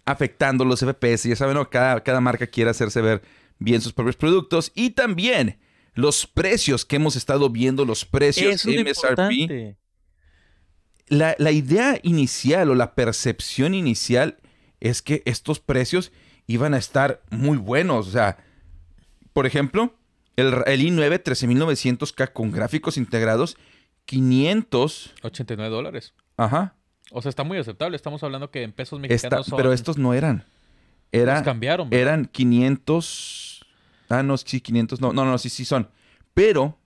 afectando los FPS. Ya saben, ¿no? cada, cada marca quiere hacerse ver bien sus propios productos. Y también los precios que hemos estado viendo, los precios eso MSRP. La, la idea inicial o la percepción inicial es que estos precios iban a estar muy buenos. O sea, por ejemplo, el, el i9 13900K con gráficos integrados, 500. 89 dólares. Ajá. O sea, está muy aceptable. Estamos hablando que en pesos Está- mexicanos son... pero estos no eran. Era, los cambiaron. ¿verdad? eran 500. Ah, no, sí, 500. No, no, no, sí, sí son. Pero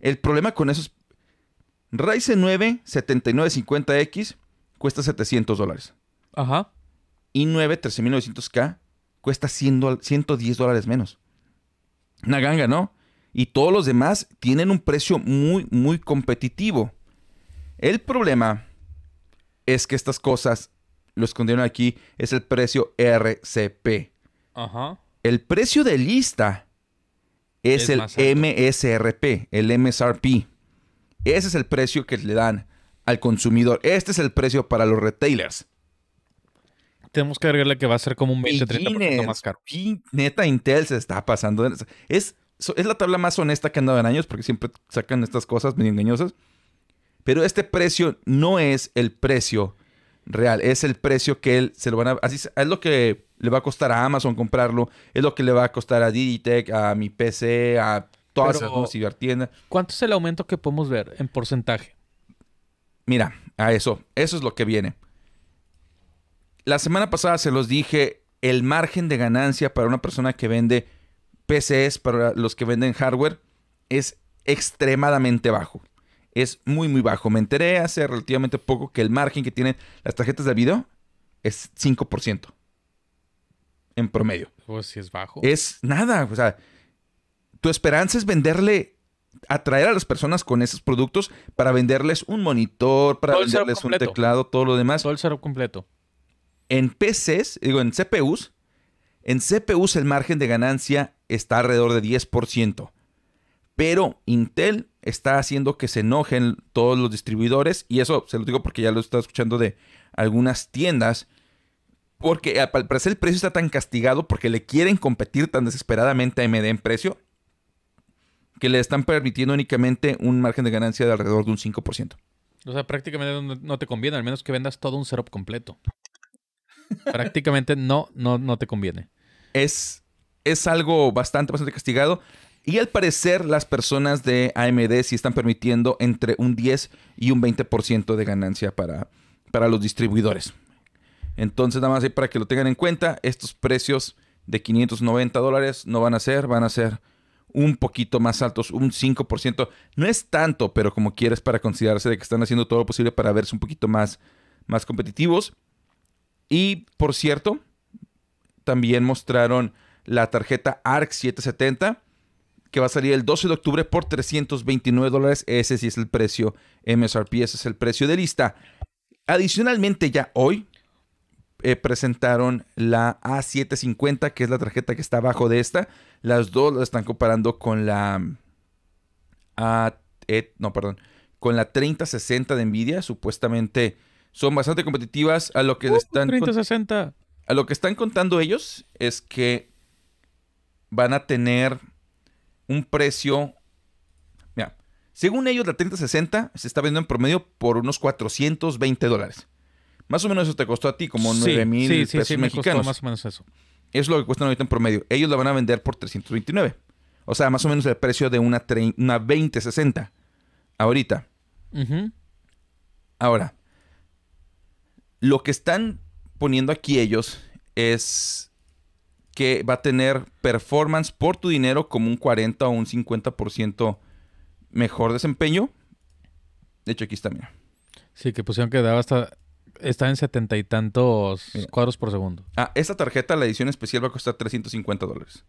el problema con esos. Ryzen 9 7950X cuesta 700 dólares. Ajá. i9 13900K cuesta 100 dol- 110 dólares menos. Una ganga, ¿no? Y todos los demás tienen un precio muy, muy competitivo. El problema es que estas cosas, lo escondieron aquí, es el precio RCP. Ajá. El precio de lista es, Es el. MSRP, el MSRP. Ese es el precio que le dan al consumidor. Este es el precio para los retailers. Tenemos que agregarle que va a ser como un 20-30% Pillines, más caro. pin- Neta, Intel se está pasando. Es, es la tabla más honesta que han dado en años porque siempre sacan estas cosas medio engañosas. Pero este precio no es el precio real, es el precio que él se lo van a. Así es lo que le va a costar a Amazon comprarlo, es lo que le va a costar a Digitech, a mi PC, a todas Pero- esas cibertiendas. ¿Cuánto es el aumento que podemos ver en porcentaje? Mira, a eso, eso es lo que viene. La semana pasada se los dije, el margen de ganancia para una persona que vende PCs, para los que venden hardware, es extremadamente bajo. Es muy, muy bajo. Me enteré hace relativamente poco que el margen que tienen las tarjetas de video es 5% en promedio. Pues si es bajo. Es nada, o sea, tu esperanza es venderle, atraer a las personas con esos productos para venderles un monitor, para venderles un teclado, todo lo demás. Todo el setup completo. En PCs, digo, en CPUs, en CPUs el margen de ganancia está alrededor de 10%. Pero Intel está haciendo que se enojen todos los distribuidores. Y eso se lo digo porque ya lo he estado escuchando de algunas tiendas. Porque al parecer el precio está tan castigado porque le quieren competir tan desesperadamente a AMD en precio. Que le están permitiendo únicamente un margen de ganancia de alrededor de un 5%. O sea, prácticamente no, te conviene, al menos que vendas todo un setup completo. prácticamente no, no, no te conviene. es, es algo bastante, bastante castigado. Y al parecer las personas de AMD sí están permitiendo entre un 10 y un 20% de ganancia para, para los distribuidores. Entonces nada más ahí para que lo tengan en cuenta, estos precios de 590 dólares no van a ser, van a ser un poquito más altos, un 5%. No es tanto, pero como quieres para considerarse de que están haciendo todo lo posible para verse un poquito más, más competitivos. Y por cierto, también mostraron la tarjeta ARC 770 que va a salir el 12 de octubre por 329 dólares. Ese sí es el precio MSRP, ese es el precio de lista. Adicionalmente, ya hoy eh, presentaron la A750, que es la tarjeta que está abajo de esta. Las dos la están comparando con la A, e, no, perdón, con la 3060 de Nvidia. Supuestamente son bastante competitivas a lo que Uh, están 3060. a lo que están contando ellos es que van a tener un precio. Mira, según ellos, la 3060 se está vendiendo en promedio por unos 420 dólares. Más o menos eso te costó a ti, como 9 mil sí, sí, pesos sí, me costó mexicanos. más o menos eso. Es lo que cuestan ahorita en promedio. Ellos la van a vender por 329. O sea, más o menos el precio de una, una 2060. Ahorita. Ahora, lo que están poniendo aquí ellos es que va a tener performance por tu dinero como un 40 o un 50% mejor desempeño. De hecho, aquí está, mira. Sí, que pusieron que daba hasta... Está en setenta y tantos Mira. cuadros por segundo. Ah, esta tarjeta, la edición especial, va a costar 350 dólares.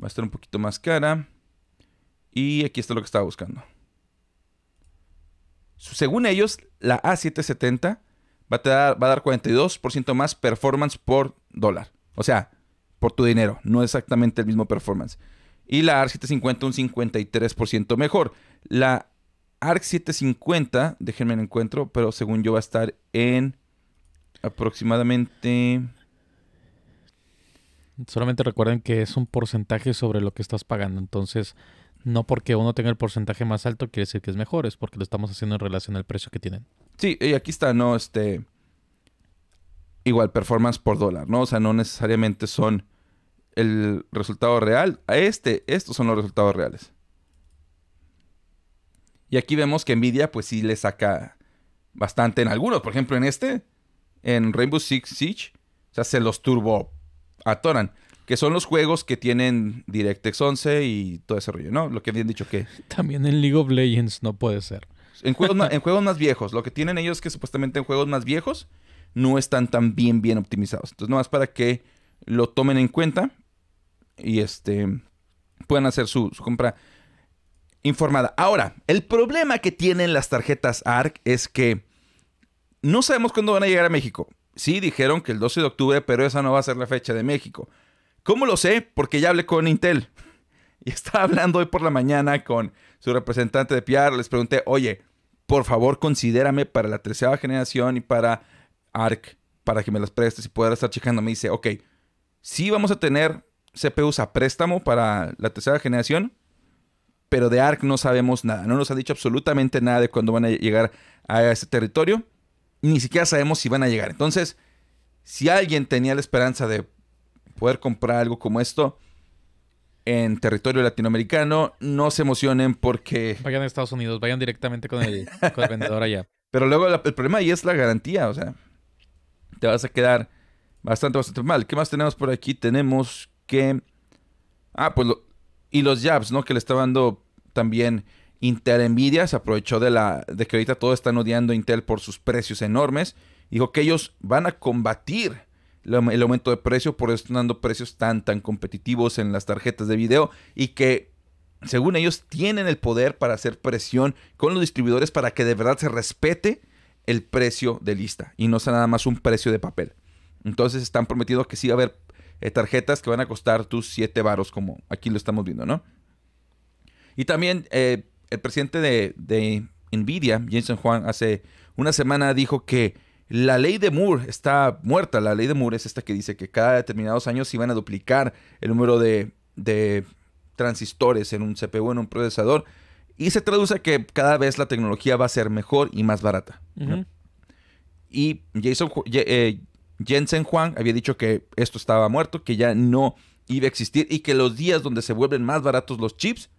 Va a estar un poquito más cara. Y aquí está lo que estaba buscando. Según ellos, la A770 va a, dar, va a dar 42% más performance por dólar. O sea, por tu dinero. No exactamente el mismo performance. Y la ARC 750 un 53% mejor. La ARC 750, déjenme el encuentro, pero según yo va a estar en aproximadamente... Solamente recuerden que es un porcentaje sobre lo que estás pagando. Entonces, no porque uno tenga el porcentaje más alto quiere decir que es mejor. Es porque lo estamos haciendo en relación al precio que tienen. Sí, y aquí está, ¿no? Este. Igual, performance por dólar, ¿no? O sea, no necesariamente son el resultado real. A este, estos son los resultados reales. Y aquí vemos que Nvidia, pues sí le saca bastante en algunos. Por ejemplo, en este, en Rainbow Six Siege, o sea, se los turbo atoran. Que son los juegos que tienen DirectX 11 y todo ese rollo, ¿no? Lo que habían dicho que También en League of Legends no puede ser. en juegos, ma- en juegos más viejos. Lo que tienen ellos es que supuestamente en juegos más viejos no están tan bien, bien optimizados. Entonces, nomás para que lo tomen en cuenta y este puedan hacer su, su compra informada. Ahora, el problema que tienen las tarjetas ARC es que no sabemos cuándo van a llegar a México. Sí, dijeron que el 12 de octubre, pero esa no va a ser la fecha de México. ¿Cómo lo sé? Porque ya hablé con Intel. Y estaba hablando hoy por la mañana con su representante de PR. Les pregunté, oye, por favor, considérame para la tercera generación y para ARC, para que me las prestes y pueda estar checando. Me dice, ok, sí vamos a tener CPUs a préstamo para la tercera generación, pero de ARC no sabemos nada. No nos han dicho absolutamente nada de cuándo van a llegar a ese territorio. Ni siquiera sabemos si van a llegar. Entonces, si alguien tenía la esperanza de poder comprar algo como esto en territorio latinoamericano, no se emocionen porque... Vayan a Estados Unidos, vayan directamente con el, con el vendedor allá. Pero luego la- el problema ahí es la garantía, o sea, te vas a quedar bastante, bastante mal. ¿Qué más tenemos por aquí? Tenemos que... Ah, pues lo- Y los jabs, ¿no? Que le está dando también Intel Nvidia. Se aprovechó de, la, de que ahorita todos están odiando a Intel por sus precios enormes. Dijo que ellos van a combatir el aumento de precio por eso están dando precios tan, tan competitivos en las tarjetas de video. Y que según ellos, tienen el poder para hacer presión con los distribuidores para que de verdad se respete el precio de lista y no sea nada más un precio de papel. Entonces están prometiendo que sí va a haber eh, tarjetas que van a costar tus 7 varos, como aquí lo estamos viendo, ¿no? Y también eh, el presidente de, de Nvidia, Jensen Huang, hace una semana dijo que la ley de Moore está muerta. La ley de Moore es esta que dice que cada determinados años se iban a duplicar el número de, de transistores en un CPU, en un procesador. Y se traduce a que cada vez la tecnología va a ser mejor y más barata. Y Jason, eh, Jensen Huang había dicho que esto estaba muerto, que ya no iba a existir y que los días donde se vuelven más baratos los chips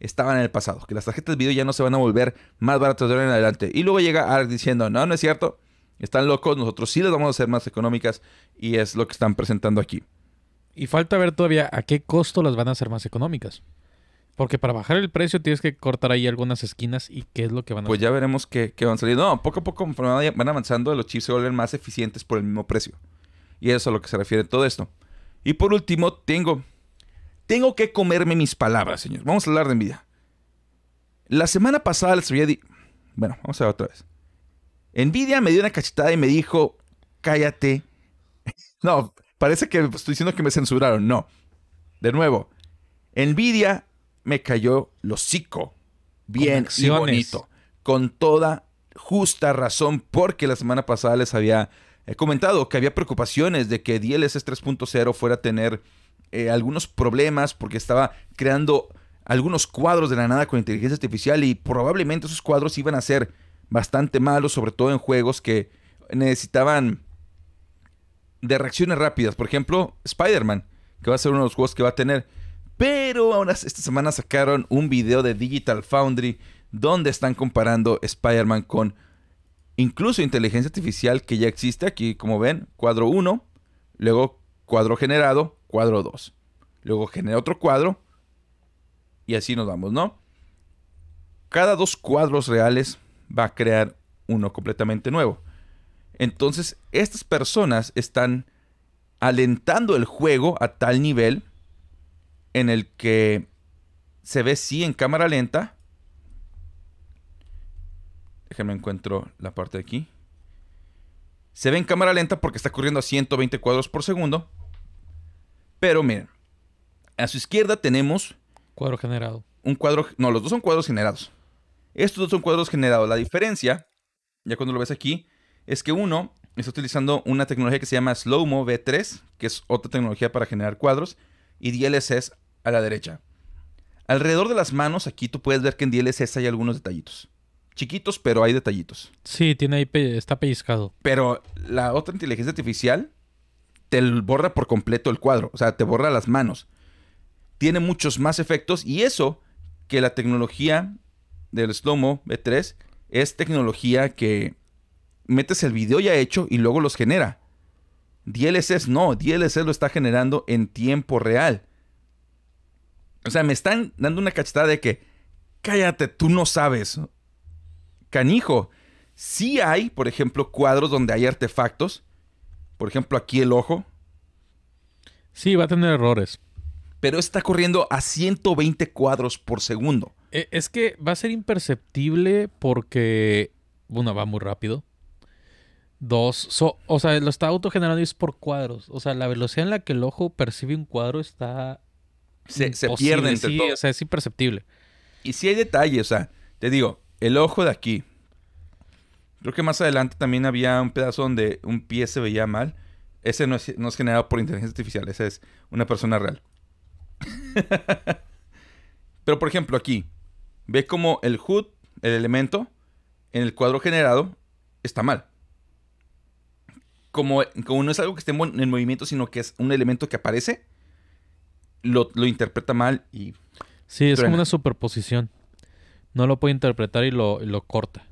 estaban en el pasado, que las tarjetas de video ya no se van a volver más baratas de ahora en adelante. Y luego llega ARC diciendo, no, no es cierto, están locos, nosotros sí las vamos a hacer más económicas y es lo que están presentando aquí. Y falta ver todavía a qué costo las van a hacer más económicas. Porque para bajar el precio tienes que cortar ahí algunas esquinas y qué es lo que van a Pues ya veremos qué, qué van saliendo. No, poco a poco conforme van avanzando, los chips se vuelven más eficientes por el mismo precio. Y eso es a lo que se refiere todo esto. Y por último, tengo, tengo que comerme mis palabras, señor. Vamos a hablar de Nvidia. La semana pasada les había dicho... Bueno, vamos a ver otra vez. Nvidia me dio una cachetada y me dijo, cállate. no, parece que estoy diciendo que me censuraron. No. De nuevo, Nvidia me cayó lo hocico. Bien y bonito. Con toda justa razón, porque la semana pasada les había He comentado que había preocupaciones de que DLSS 3.0 fuera a tener eh, algunos problemas porque estaba creando algunos cuadros de la nada con inteligencia artificial y probablemente esos cuadros iban a ser bastante malos, sobre todo en juegos que necesitaban de reacciones rápidas. Por ejemplo, Spider-Man, que va a ser uno de los juegos que va a tener. Pero ahora esta semana sacaron un video de Digital Foundry donde están comparando Spider-Man con incluso inteligencia artificial que ya existe aquí, como ven, cuadro 1, luego cuadro generado, cuadro 2. Luego genera otro cuadro y así nos vamos, ¿no? Cada dos cuadros reales va a crear uno completamente nuevo. Entonces, estas personas están alentando el juego a tal nivel en el que se ve sí en cámara lenta, Déjenme encuentro la parte de aquí. Se ve en cámara lenta porque está corriendo a 120 cuadros por segundo. Pero miren, a su izquierda tenemos... Cuadro generado. Un cuadro... No, los dos son cuadros generados. Estos dos son cuadros generados. La diferencia, ya cuando lo ves aquí, es que uno está utilizando una tecnología que se llama Slowmo V3, que es otra tecnología para generar cuadros, y DLSS a la derecha. Alrededor de las manos, aquí tú puedes ver que en DLSS hay algunos detallitos chiquitos, pero hay detallitos. Sí, tiene ahí, está pellizcado. Pero la otra inteligencia artificial te borra por completo el cuadro, o sea, te borra las manos. Tiene muchos más efectos y eso que la tecnología del Slow-Mo B3 es tecnología que metes el video ya hecho y luego los genera. DLSS no, DLSS lo está generando en tiempo real. O sea, me están dando una cachetada de que cállate, tú no sabes canijo. Sí hay, por ejemplo, cuadros donde hay artefactos. Por ejemplo, aquí el ojo. Sí, va a tener errores. Pero está corriendo a 120 cuadros por segundo. E, es que va a ser imperceptible porque, uno, va muy rápido. Dos, o sea, lo está autogenerando y es por cuadros. O sea, la velocidad en la que el ojo percibe un cuadro está... Se, se pierde entre sí, O sea, es imperceptible. Y si hay detalles, o sea, te digo, el ojo de aquí. Creo que más adelante también había un pedazo donde un pie se veía mal. Ese no es, generado por inteligencia artificial, ese es una persona real. Pero por ejemplo aquí, ve como el HUD, el elemento, en el cuadro generado, está mal. Como, como no es algo que esté en movimiento, sino que es un elemento que aparece, lo, interpreta mal y... Sí, es como una superposición. No lo puede interpretar y lo, corta.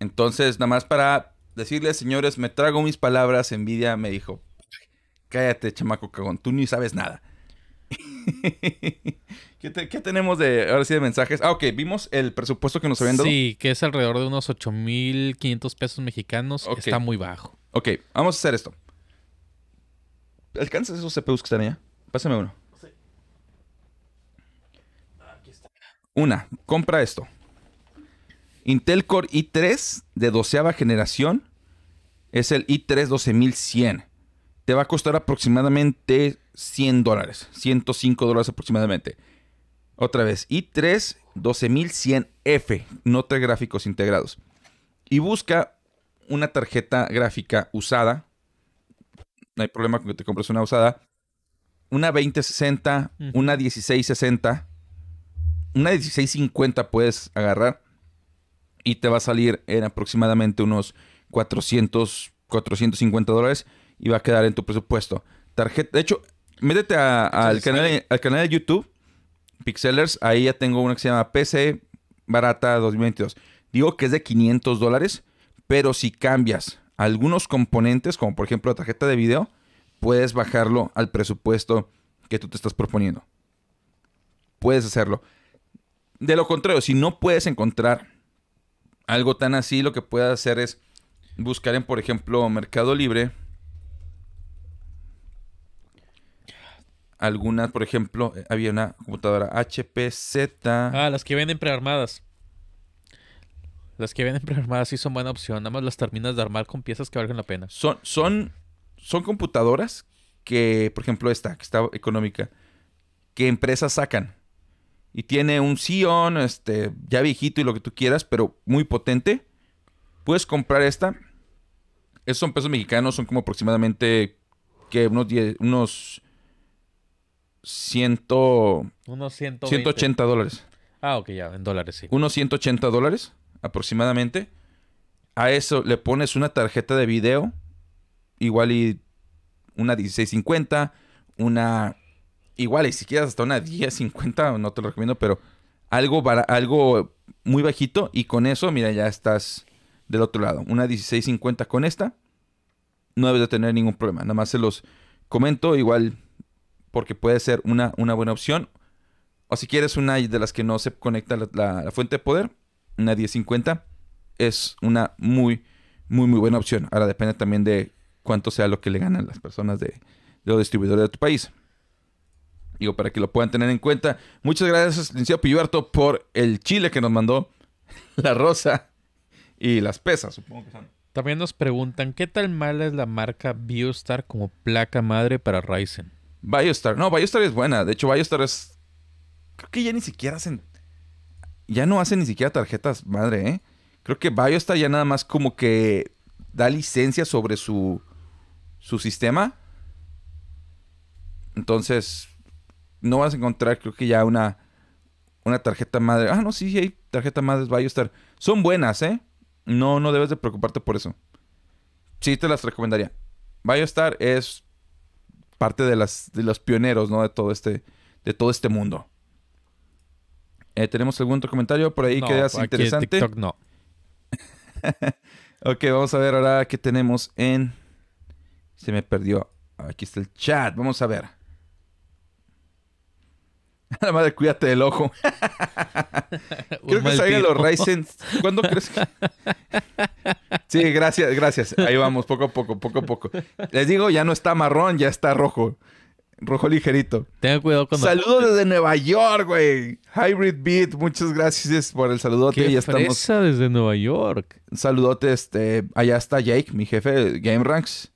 Entonces, nada más para decirles, señores, me trago mis palabras. Envidia me dijo, cállate, chamaco cagón, tú ni sabes nada. ¿Qué, tenemos de ahora sí de mensajes? Ah, ok, vimos el presupuesto que nos habían dado. Sí, que es alrededor de unos 8.500 pesos mexicanos. Está muy bajo. Ok, vamos a hacer esto. ¿Alcanzas esos CPUs que están allá? Pásame uno. Una, compra esto. Intel Core i3 de doceava generación es el i3 12100. Te va a costar aproximadamente 100 dólares, 105 dólares aproximadamente. Otra vez, i3 12100F, no tres gráficos integrados. Y busca una tarjeta gráfica usada. No hay problema con que te compres una usada. Una 2060, una 1660 una 1650 puedes agarrar y te va a salir en aproximadamente unos 400, 450 dólares y va a quedar en tu presupuesto. Tarjeta, de hecho, métete a- al, canal, al canal de YouTube, Pixelers. Ahí ya tengo una que se llama PC Barata 2022. Digo que es de 500 dólares, pero si cambias algunos componentes, como por ejemplo la tarjeta de video, puedes bajarlo al presupuesto que tú te estás proponiendo. Puedes hacerlo. De lo contrario, si no puedes encontrar algo tan así, lo que puedes hacer es buscar en, por ejemplo, Mercado Libre. Algunas, por ejemplo, eh, había una computadora HPZ. Ah, las que venden prearmadas. Las que venden prearmadas sí son buena opción. Nada más las terminas de armar con piezas que valgan la pena. Son, son, son computadoras que, por ejemplo, esta, que está económica, que empresas sacan. Y tiene un Xeon, este, ya viejito y lo que tú quieras, pero muy potente. Puedes comprar esta. Esos son pesos mexicanos, son como aproximadamente, que unos, 10 unos 100, Unos 120. 180 dólares. Ah, ok, ya, en dólares, sí. unos 180 dólares aproximadamente. A eso le pones una tarjeta de video, igual y una 1650, una igual y si quieres hasta una 1050, no te lo recomiendo, pero algo bara- algo muy bajito y con eso, mira, ya estás del otro lado. Una 1650 con esta no debes de tener ningún problema. Nada más se los comento igual porque puede ser una, una buena opción. O si quieres una de las que no se conecta la, la- fuente de poder, una 1050 es una muy, muy, muy buena opción. Ahora depende también de cuánto sea lo que le ganan las personas de los distribuidores de tu país. Digo, para que lo puedan tener en cuenta. Muchas gracias, licenciado Pilluerto, por el chile que nos mandó, la rosa y las pesas, supongo que son. También nos preguntan, ¿qué tal mala es la marca Biostar como placa madre para Ryzen? Biostar. No, Biostar es buena. De hecho, Biostar es. Creo que ya ni siquiera hacen. Ya no hacen ni siquiera tarjetas madre, ¿eh? Creo que Biostar ya nada más como que da licencia sobre su. su sistema. Entonces. No vas a encontrar, creo que ya una. Una tarjeta madre. Ah, no, sí, sí hay tarjeta madre Biostar. Son buenas, ¿eh? No, no debes de preocuparte por eso. Sí, te las recomendaría. Biostar es parte de las de los pioneros, ¿no? De todo este de todo este mundo. Eh, Tenemos algún otro comentario por ahí No, que veas interesante. TikTok no. Ok, vamos a ver ahora qué tenemos en. Se me perdió. Aquí está el chat. Vamos a ver. La madre, cuídate del ojo. Creo que salgan los Ryzen. ¿Cuándo crees que.? Sí, gracias, gracias. Ahí vamos, poco a poco, poco a poco. Les digo, ya no está marrón, ya está rojo. Rojo ligerito. Tenga cuidado cuando... Saludos desde Nueva York, güey. Hybrid Beat, muchas gracias por el saludote. ¡Qué Ya estamos. desde Nueva York! Un saludote, este. Allá está Jake, mi jefe de Game Ranks.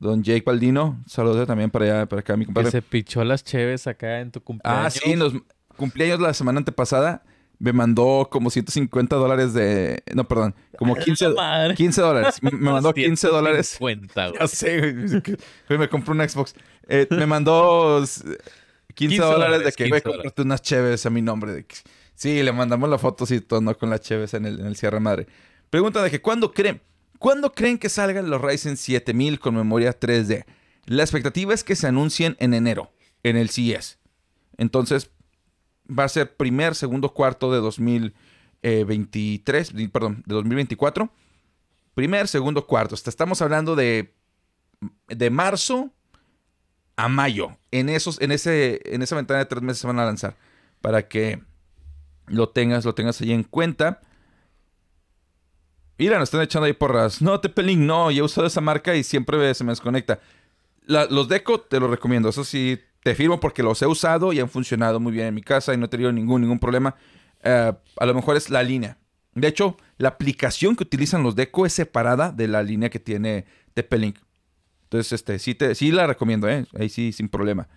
Don Jake Baldino. Saludote también para allá, para acá, mi Que compadre. se pichó las cheves acá en tu cumpleaños. Ah, sí, en los cumpleaños la semana antepasada me mandó como 150 dólares de. No, perdón, como 15, Madre. 15 dólares. Me me mandó 15 dólares. 150, güey. Ya sé, güey. que- Me compré un Xbox. Eh, me mandó s- 15, 15 dólares de que, 15 güey, dólares. comprarte unas cheves a mi nombre. De que- sí, le mandamos la foto y todo, ¿no? Con las cheves en el, en el cierre madre. Pregunta de que, ¿cuándo creen? ¿Cuándo creen que salgan los Ryzen 7000 con memoria 3D? La expectativa es que se anuncien en enero, en el CES. Entonces, va a ser primer, segundo cuarto de 2023, di- perdón, de 2024. Primer, segundo cuarto. Estamos hablando de, de marzo a mayo. En, esos, en, ese, en esa ventana de tres meses se van a lanzar. Para que lo tengas, lo tengas ahí en cuenta. Mira, nos están echando ahí porras. No, Tepelín, no. Yo he usado esa marca y siempre se me desconecta. Los Deco te los recomiendo. Eso sí, te firmo porque los he usado y han funcionado muy bien en mi casa y no he tenido ningún, ningún problema. Eh, a lo mejor es la línea. De hecho, la aplicación que utilizan los Deco es separada de la línea que tiene TP-Link. Entonces, este, sí, te, sí la recomiendo, ¿eh? Ahí sí, sin problema.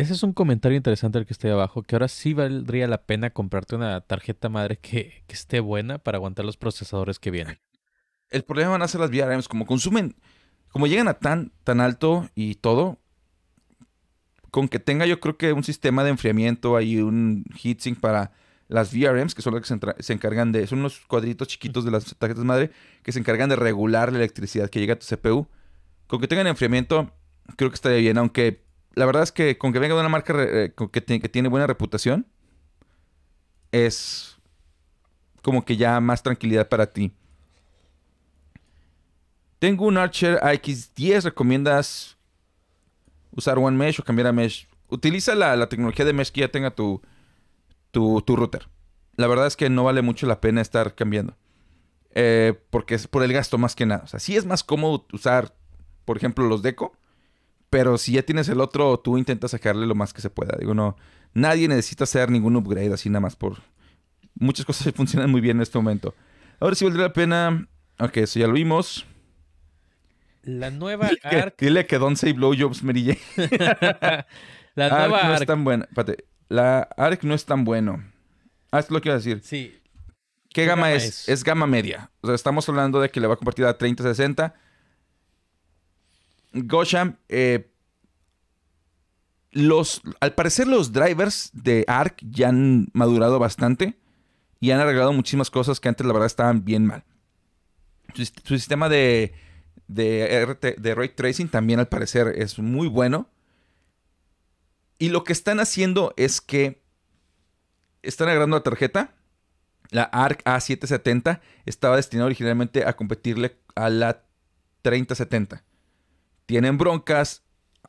Ese es un comentario interesante el que está ahí abajo, que ahora sí valdría la pena comprarte una tarjeta madre que, esté buena para aguantar los procesadores que vienen. El problema van a ser las VRMs. Como consumen, como llegan a tan, tan alto y todo, con que tenga yo creo que un sistema de enfriamiento ahí, un heatsink para las VRMs, que son las que se encargan de, son unos cuadritos chiquitos de las tarjetas madre, que se encargan de regular la electricidad que llega a tu CPU. Con que tengan enfriamiento, creo que estaría bien. Aunque la verdad es que con que venga de una marca eh, que, tiene buena reputación, es como que ya más tranquilidad para ti. Tengo un Archer AX10. ¿Recomiendas usar One Mesh o cambiar a Mesh? Utiliza la, tecnología de Mesh que ya tenga tu, tu, router. La verdad es que no vale mucho la pena estar cambiando. Eh, porque es por el gasto más que nada. O sea, sí es más cómodo usar, por ejemplo, los Deco. Pero si ya tienes el otro, tú intentas sacarle lo más que se pueda. Digo, no, nadie necesita hacer ningún upgrade así nada más por... Muchas cosas funcionan muy bien en este momento. Ahora sí valdría la pena... Ok, eso ya lo vimos. La nueva dile ARC. Que, dile que Don't Say Blowjobs Mary la nueva no es tan buena. Espérate. La ARC no es tan bueno. Ah, es lo que iba a decir. Sí. ¿Qué, gama, es? es? gama media. O sea, estamos hablando de que le va a compartir a 3060. Gosham, eh, los, al parecer los drivers de ARC ya han madurado bastante y han arreglado muchísimas cosas que antes la verdad estaban bien mal. su sistema de de, Ray Tracing también al parecer es muy bueno. Y lo que están haciendo es que están agregando la tarjeta. La ARC A770 estaba destinada originalmente a competirle a la 3070. Tienen broncas,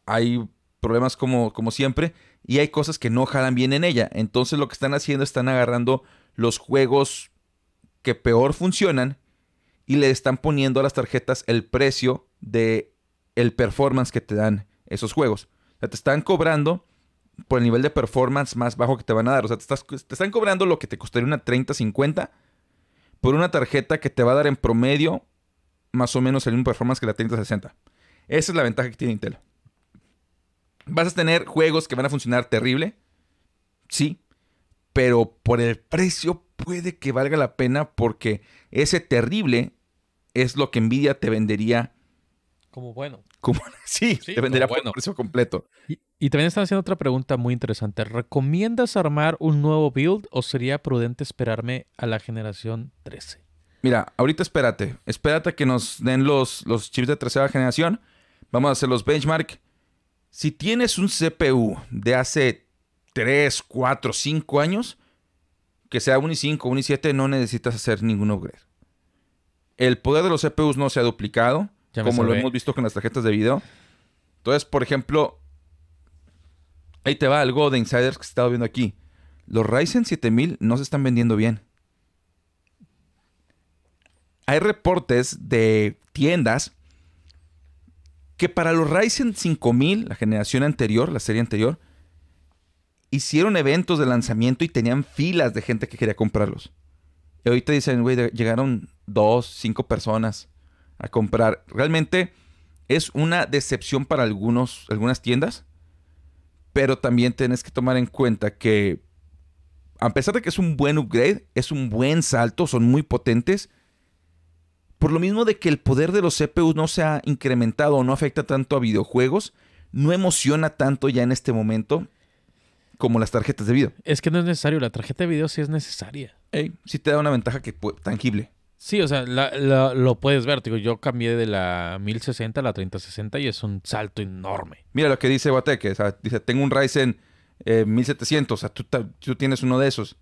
hay problemas como, como siempre y hay cosas que no jalan bien en ella. Entonces lo que están haciendo están agarrando los juegos que peor funcionan y le están poniendo a las tarjetas el precio de el performance que te dan esos juegos. O sea, te están cobrando por el nivel de performance más bajo que te van a dar. O sea, te, están cobrando lo que te costaría una 3050 por una tarjeta que te va a dar en promedio más o menos el mismo performance que la 3060. Esa es la ventaja que tiene Intel. ¿Vas a tener juegos que van a funcionar terrible? Sí. Pero por el precio puede que valga la pena porque ese terrible es lo que Nvidia te vendería. Como bueno. Como, sí, te vendería por el precio completo. Y, también están haciendo otra pregunta muy interesante. ¿Recomiendas armar un nuevo build o sería prudente esperarme a la generación 13? Mira, ahorita espérate. Espérate a que nos den los, los chips de tercera generación. Vamos a hacer los benchmark. Si tienes un CPU de hace 3, 4, 5 años, que sea un i5 un i7, no necesitas hacer ningún upgrade. El poder de los CPUs no se ha duplicado, como lo hemos visto con las tarjetas de video. Entonces, por ejemplo, ahí te va algo de insiders que he estado viendo aquí. Los Ryzen 7000 no se están vendiendo bien. Hay reportes de tiendas que para los Ryzen 5000, la generación anterior, la serie anterior, hicieron eventos de lanzamiento y tenían filas de gente que quería comprarlos. Y ahorita dicen, güey, llegaron dos, cinco personas a comprar. Realmente es una decepción para algunos, algunas tiendas, pero también tienes que tomar en cuenta que a pesar de que es un buen upgrade, es un buen salto, son muy potentes, por lo mismo de que el poder de los CPUs no se ha incrementado o no afecta tanto a videojuegos, no emociona tanto ya en este momento como las tarjetas de video. Es que no es necesario, la tarjeta de video sí es necesaria. sí te da una ventaja que tangible. Sí, o sea, lo puedes ver. Digo, yo cambié de la 1060 a la 3060 y es un salto enorme. Mira lo que dice Guateque. O sea, dice, tengo un Ryzen 1700. Eh, o sea, tú, tienes uno de esos.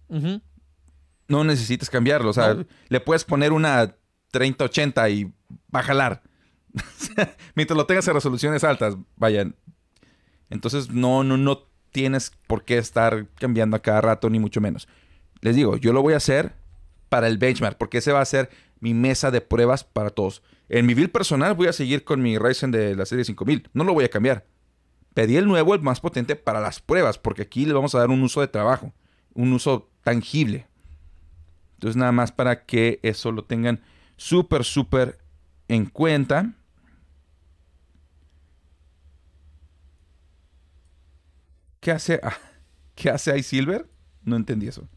No necesitas cambiarlo. O sea, le puedes poner una 3080 y va a jalar. Mientras lo tengas en resoluciones altas, vayan. Entonces, no, no, no tienes por qué estar cambiando a cada rato, ni mucho menos. Les digo, yo lo voy a hacer para el benchmark, porque ese va a ser mi mesa de pruebas para todos. En mi build personal voy a seguir con mi Ryzen de la serie 5000, no lo voy a cambiar. Pedí el nuevo, el más potente para las pruebas, porque aquí le vamos a dar un uso de trabajo, un uso tangible. Entonces nada más para que eso lo tengan súper, súper en cuenta. ¿Qué hace, ah, ¿qué hace iSilver? No entendí eso.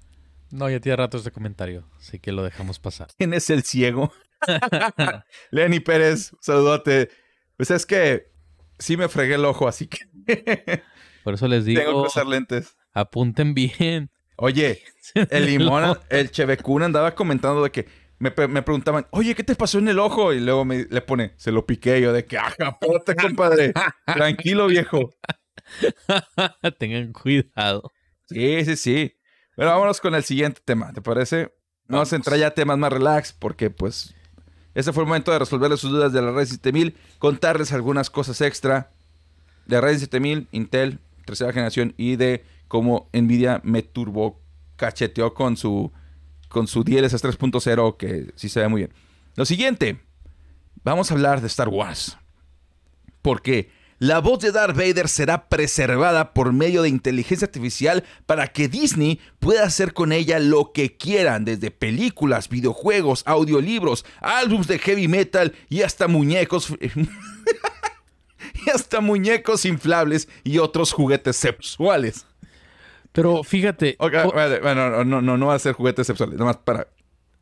No, ya tiene rato ese comentario, así que lo dejamos pasar. ¿Quién es el ciego? Lenny Pérez, saludote. Pues es que sí me fregué el ojo, así que. Por eso les digo. Tengo que usar lentes. Apunten bien. Oye, el limón, el Chevecuna andaba comentando de que me, preguntaban, oye, ¿qué te pasó en el ojo? Y luego me, le pone, se lo piqué. Yo de que, ajá, ponte, compadre. Tranquilo, viejo. Tengan cuidado. Sí, sí, sí. Pero vámonos con el siguiente tema, ¿te parece? Vamos a entrar ya a temas más relax porque pues ese fue el momento de resolverles sus dudas de la Ryzen 7000, contarles algunas cosas extra de Ryzen 7000, Intel, tercera generación y de cómo Nvidia me turbo cacheteó con su con su DLSS 3.0 que sí se ve muy bien. Lo siguiente, vamos a hablar de Star Wars. Porque la voz de Darth Vader será preservada por medio de inteligencia artificial para que Disney pueda hacer con ella lo que quieran, desde películas, videojuegos, audiolibros, álbums de heavy metal y hasta muñecos. y hasta muñecos inflables y otros juguetes sexuales. Pero fíjate, Ok, o- vale, bueno, no, no, no, no va a ser juguetes sexuales, nomás para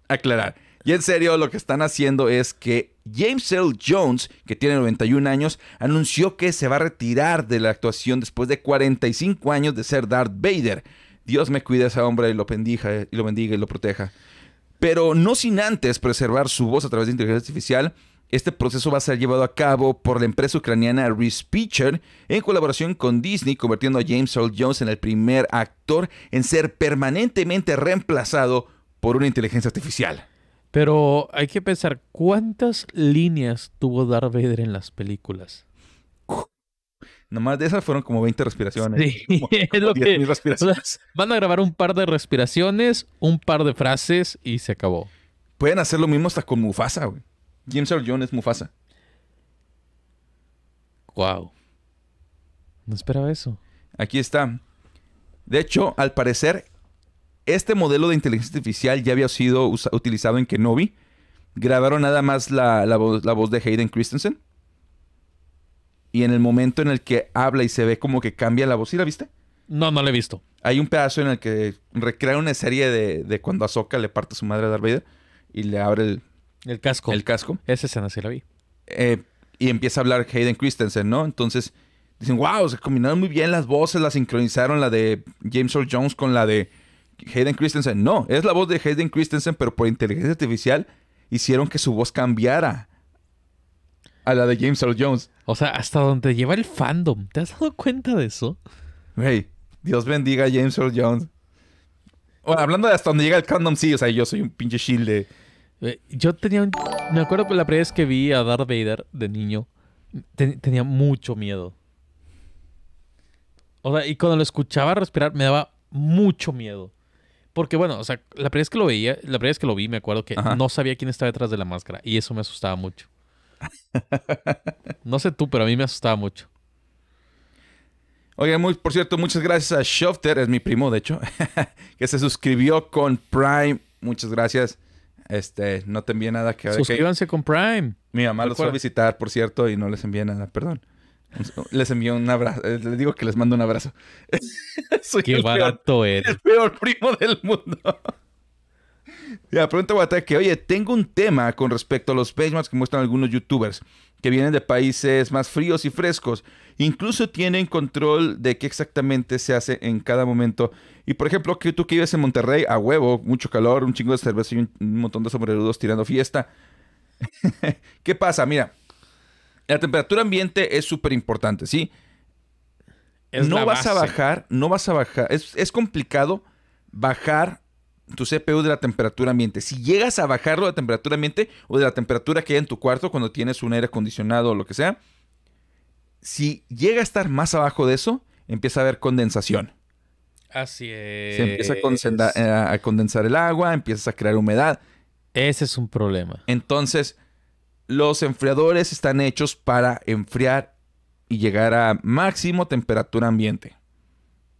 aclarar. Y en serio, lo que están haciendo es que James Earl Jones, que tiene 91 años, anunció que se va a retirar de la actuación después de 45 años de ser Darth Vader. Dios me cuide a ese hombre y lo bendiga, y lo bendiga y lo proteja. Pero no sin antes preservar su voz a través de inteligencia artificial, este proceso va a ser llevado a cabo por la empresa ucraniana Respeecher en colaboración con Disney, convirtiendo a James Earl Jones en el primer actor en ser permanentemente reemplazado por una inteligencia artificial. pero hay que pensar cuántas líneas tuvo Darth Vader en las películas. Nomás de esas fueron como 20 respiraciones. Sí, Como- es lo 10,000 que- respiraciones. Van a grabar un par de respiraciones, un par de frases y se acabó. Pueden hacer lo mismo hasta con Mufasa, güey. James Earl Jones es Mufasa. Wow. No esperaba eso. Aquí está. De hecho, al parecer, este modelo de inteligencia artificial ya había sido utilizado en Kenobi. Grabaron nada más la, la voz, la voz de Hayden Christensen. Y en el momento en el que habla y se ve como que cambia la voz, ¿sí la viste? No, no lo he visto. Hay un pedazo en el que recrea una serie de, de cuando Ahsoka le parte a su madre a Darth Vader y le abre el, El casco. el casco. Esa escena sí la vi. Eh, y empieza a hablar Hayden Christensen, ¿no? Entonces dicen, wow, se combinaron muy bien las voces, la sincronizaron la de James Earl Jones con la de Hayden Christensen. No, es la voz de Hayden Christensen, pero por inteligencia artificial hicieron que su voz cambiara a la de James Earl Jones. O sea, hasta donde lleva el fandom. ¿Te has dado cuenta de eso? Güey, Dios bendiga a James Earl Jones. Bueno, hablando de hasta donde llega el condom, sí, o sea, yo soy un pinche shield de... Eh, Yo tenía un... Me acuerdo que la primera vez que vi a Darth Vader de niño, te- tenía mucho miedo. O sea, y cuando lo escuchaba respirar, me daba mucho miedo. Porque bueno, o sea, la primera vez que lo veía, la primera vez que lo vi, me acuerdo que Ajá. no sabía quién estaba detrás de la máscara. Y eso me asustaba mucho. no sé tú, pero a mí me asustaba mucho. Oigan, muy, por cierto, muchas gracias a Shofter, es mi primo, de hecho, que se suscribió con Prime. Muchas gracias. Este, no te envié nada que, que Suscríbanse con Prime. mi mamá los fue a visitar, por cierto, y no les envié nada, perdón. Les envió un abrazo, eh, les digo que les mando un abrazo. Soy Qué el peor, barato eres. el peor primo del mundo. Ya, pregunta Guata que, oye, tengo un tema con respecto a los benchmarks que muestran algunos youtubers que vienen de países más fríos y frescos. Incluso tienen control de qué exactamente se hace en cada momento. Y por ejemplo, que tú que vives en Monterrey, a huevo, mucho calor, un chingo de cerveza y un, montón de sombrerudos tirando fiesta. ¿Qué pasa? Mira, la temperatura ambiente es súper importante, ¿sí? Es no vas a bajar, no vas a bajar. Es, es complicado bajar tu CPU de la temperatura ambiente. Si llegas a bajarlo de la temperatura ambiente o de la temperatura que hay en tu cuarto cuando tienes un aire acondicionado o lo que sea, si llega a estar más abajo de eso, empieza a haber condensación. Así es. Se empieza a, eh, a condensar el agua, empiezas a crear humedad. Ese es un problema. Entonces, los enfriadores están hechos para enfriar y llegar a máximo temperatura ambiente.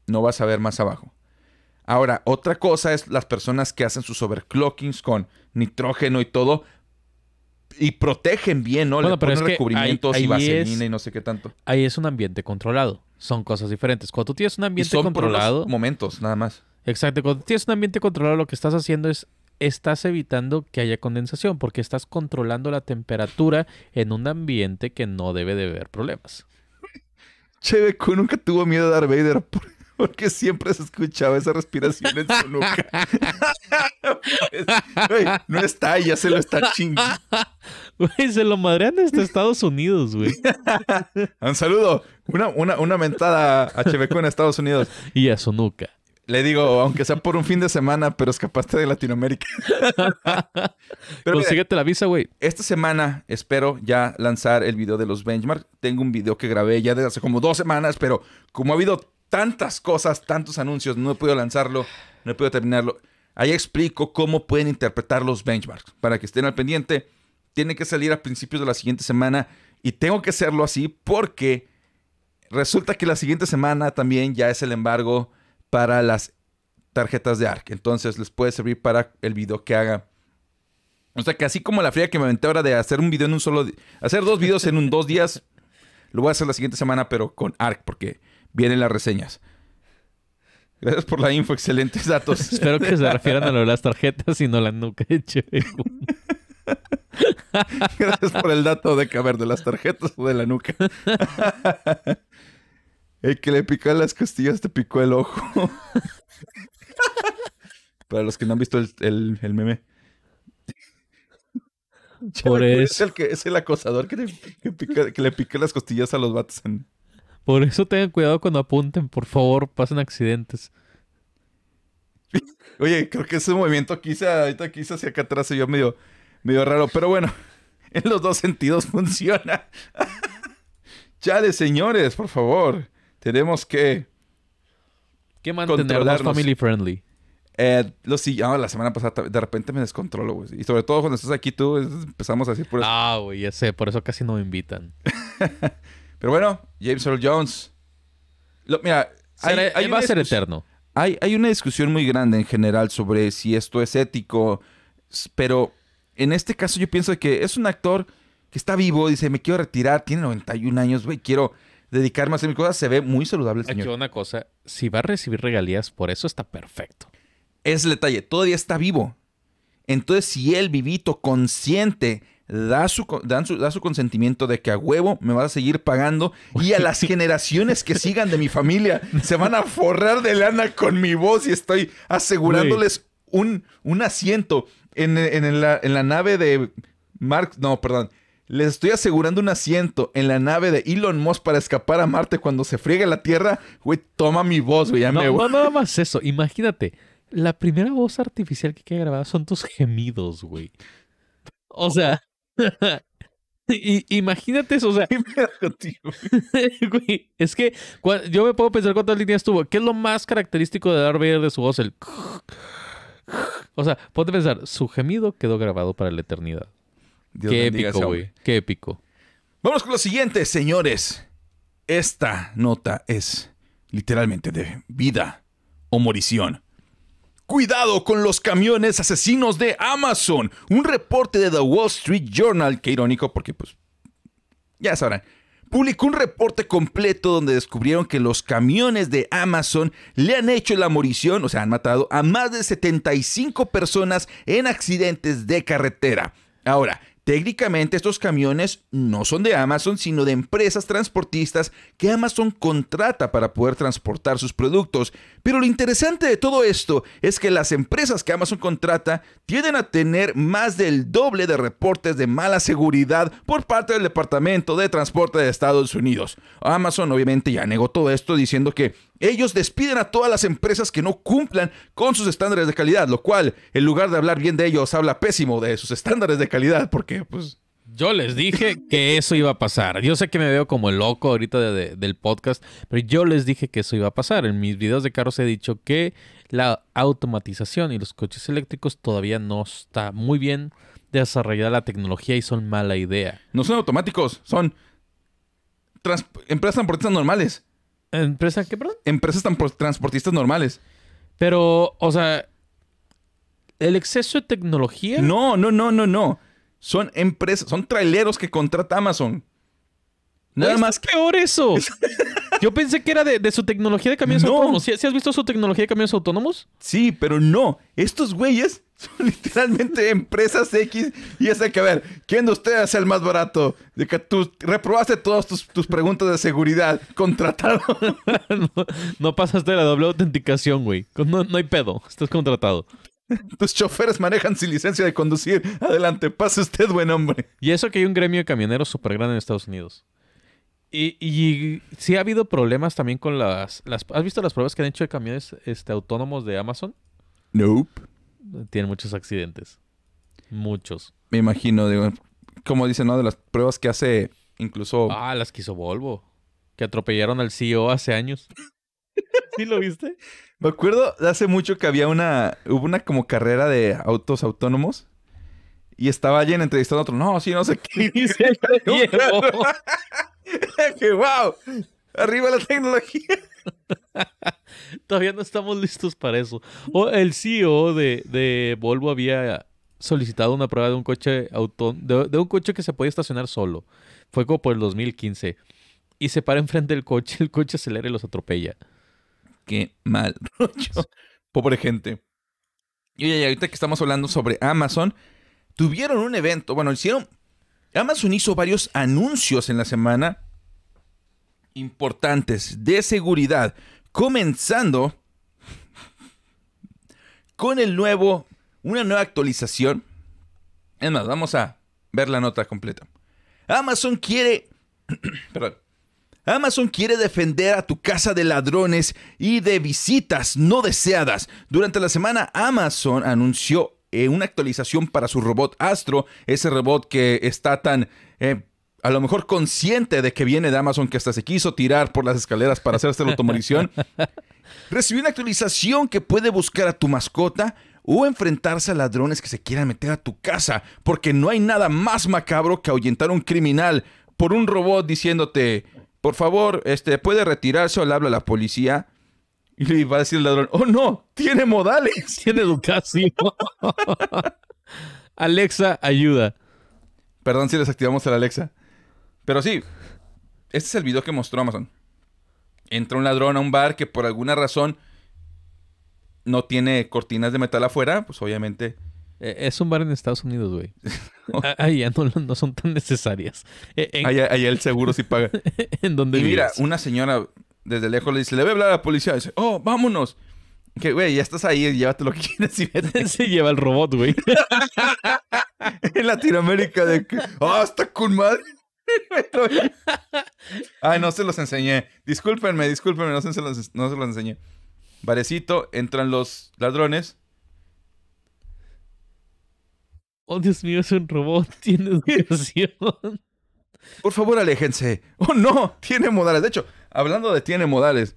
No vas a ver más abajo. Ahora, otra cosa es las personas que hacen sus overclockings con nitrógeno y todo y protegen bien, ¿no? Bueno, Le pero ponen es que recubrimientos ahí- y ahí vaselina es- y no sé qué tanto. Ahí es un ambiente controlado. Son cosas diferentes. Cuando tú tienes un Y ambiente son por unos controlado. momentos, nada más. Exacto. Cuando tienes un ambiente controlado, lo que estás haciendo es. Estás evitando que haya condensación porque estás controlando la temperatura en un ambiente que no debe de haber problemas. Cheveco nunca tuvo miedo de Darth Vader por, Porque siempre se escuchaba esa respiración en su nuca. Pues, güey, no está, ya se lo está chingando. Güey, se lo madrean desde Estados Unidos, güey. Un saludo. Una, una, una mentada a Cheveco en Estados Unidos. Y a su nuca. Le digo, aunque sea por un fin de semana, pero escapaste de Latinoamérica. pero mira, Consíguete la visa, güey. esta semana espero ya lanzar el video de los benchmark. Tengo un video que grabé ya desde hace como dos semanas, pero como ha habido tantas cosas, tantos anuncios, no he podido lanzarlo, no he podido terminarlo. Ahí explico cómo pueden interpretar los benchmarks. Para que estén al pendiente, tiene que salir a principios de la siguiente semana y tengo que hacerlo así porque resulta que la siguiente semana también ya es el embargo para las tarjetas de ARC. Entonces les puede servir para el video que haga. O sea que así como la fría que me aventé ahora de hacer un video en un solo día, hacer dos videos en un dos días, lo voy a hacer la siguiente semana, pero con ARC, porque vienen las reseñas. Gracias por la info, excelentes datos. Espero que se refieran a lo de las tarjetas y no la nuca de. Gracias por el dato de ver, de las tarjetas o de la nuca. El que le picó las costillas te picó el ojo. Para los que no han visto el, el- el meme. Por Es el, que, es el acosador que, le- que pica- que le pica las costillas a los vatos. en- por eso tengan cuidado cuando apunten, por favor, pasen accidentes. Oye, creo que ese movimiento quise ahorita quise hacia acá atrás se vio medio, medio raro. Pero bueno, en los dos sentidos funciona. Chale, señores, por favor. Tenemos que... Que mantenernos family friendly. Eh, lo sí, ah, la semana pasada de repente me descontrolo, güey. Y sobre todo cuando estás aquí tú, empezamos así por eso. Ah, güey, ya sé, por eso casi no me invitan. Pero bueno, James Earl Jones. Lo- mira, hay, Será- hay va a ser eterno. Hay, hay una discusión muy grande en general sobre si esto es ético, pero en este caso yo pienso que es un actor que está vivo, dice, me quiero retirar, tiene 91 años, güey, quiero dedicarme a hacer mis cosas, se ve muy saludable el Aquí señor. una cosa, si va a recibir regalías, por eso está perfecto. Es el detalle, todavía está vivo. Entonces, si él vivito, consciente, da su, dan su- da su consentimiento de que a huevo me vas a seguir pagando y a las generaciones que sigan de mi familia se van a forrar de lana con mi voz y estoy asegurándoles un, un asiento en, en la, en la nave de Mark, no, perdón. Les estoy asegurando un asiento en la nave de Elon Musk para escapar a Marte cuando se friegue la Tierra. Güey, toma mi voz, güey. Ya No, me voy. no nada más eso. Imagínate, la primera voz artificial que queda grabada son tus gemidos, güey. O sea, i- imagínate eso, o sea, güey, es que yo me puedo pensar cuántas líneas tuvo. ¿Qué es lo más característico de Darth Vader de su voz? El... O sea, ponte a pensar, su gemido quedó grabado para la eternidad. Dios Qué épico, güey. Qué épico. Vamos con lo siguiente, señores. Esta nota es literalmente de vida o morición. Cuidado con los camiones asesinos de Amazon. Un reporte de The Wall Street Journal, qué irónico porque pues ya sabrán, publicó un reporte completo donde descubrieron que los camiones de Amazon le han hecho la morición, o sea, han matado a más de 75 personas en accidentes de carretera. Ahora, técnicamente estos camiones no son de Amazon, sino de empresas transportistas que Amazon contrata para poder transportar sus productos. Pero lo interesante de todo esto es que las empresas que Amazon contrata tienden a tener más del doble de reportes de mala seguridad por parte del Departamento de Transporte de Estados Unidos. Amazon obviamente ya negó todo esto diciendo que ellos despiden a todas las empresas que no cumplan con sus estándares de calidad, lo cual, en lugar de hablar bien de ellos, habla pésimo de sus estándares de calidad, porque pues Yo les dije que eso iba a pasar. Yo sé que me veo como el loco ahorita de- de- del podcast, pero yo les dije que eso iba a pasar. En mis videos de carros he dicho que la automatización y los coches eléctricos todavía no está muy bien desarrollada la tecnología y son mala idea. no son automáticos, son trans- empresas transportistas normales. ¿Empresa qué, perdón? Empresas tran- transportistas normales. Pero, o sea, el exceso de tecnología. No, no, no, no, no. Son empresas, son traileros que contrata Amazon. Nada Güey, más peor eso. Yo pensé que era de, de su tecnología de camiones No. autónomos. ¿Sí, sí has visto su tecnología de camiones autónomos? Sí, pero no. Estos güeyes son literalmente empresas X. Y es de que, a ver, ¿quién de ustedes es el más barato? De que tú reprobaste todas tus, tus preguntas de seguridad. Contratado. no, no pasaste la doble autenticación, güey. No, no hay pedo. Estás contratado. tus choferes manejan sin licencia de conducir. Adelante, pase usted, buen hombre. Y eso que hay un gremio de camioneros súper grande en Estados Unidos. Y, y sí ha habido problemas también con las, las... ¿Has visto las pruebas que han hecho de camiones este, autónomos de Amazon? Nope. Tienen muchos accidentes. Muchos. Me imagino, digo, como dicen, ¿no? De las pruebas que hace incluso... Ah, las que hizo Volvo. Que atropellaron al CEO hace años. ¿Sí lo viste? Me acuerdo de hace mucho que había una... Hubo una como carrera de autos autónomos. Y estaba alguien entrevistando a otro. No, sí, no sé qué. Y se. que wow. Arriba la tecnología. Todavía no estamos listos para eso. O el CEO de, de Volvo había solicitado una prueba de un coche auto, de, de un coche que se podía estacionar solo. Fue como por el 2015. Y se para enfrente del coche, el coche acelera y los atropella. Qué mal rollo. Pobre gente. Y oye, y ahorita que estamos hablando sobre Amazon, tuvieron un evento. Bueno, hicieron. Amazon hizo varios anuncios en la semana importantes de seguridad. Comenzando con el nuevo. Una nueva actualización. Es más, vamos a ver la nota completa. Amazon quiere. Amazon quiere defender a tu casa de ladrones y de visitas no deseadas. Durante la semana, Amazon anunció eh, una actualización para su robot Astro, ese robot que está tan, eh, a lo mejor consciente de que viene de Amazon, que hasta se quiso tirar por las escaleras para hacerse la automorición. Recibió una actualización que puede buscar a tu mascota o enfrentarse a ladrones que se quieran meter a tu casa, porque no hay nada más macabro que ahuyentar a un criminal por un robot diciéndote, por favor, este, puede retirarse o le habla a la policía. Y le va a decir el ladrón, oh no, tiene modales. Tiene educación. Alexa, ayuda. Perdón si desactivamos la Alexa. Pero sí, este es el video que mostró Amazon. Entra un ladrón a un bar que por alguna razón no tiene cortinas de metal afuera, pues obviamente Eh, Es un bar en Estados Unidos, güey. Ahí ya no, no son tan necesarias. Eh, En, allá, allá el seguro sí paga. en donde Y mira, una señora desde lejos le dice, le voy a hablar a la policía. dice, oh, vámonos. Que, güey, ya estás ahí, llévate lo que quieras y vete. Se lleva el robot, güey. en Latinoamérica de que, ah, está con madre. Ay, no se los enseñé. Discúlpenme, discúlpenme, no se los, no se los enseñé. Varecito, entran los ladrones. Oh, Dios mío, es un robot. Tiene educación. Por favor, aléjense. Oh, no, tiene modales. De hecho, hablando de tiene modales,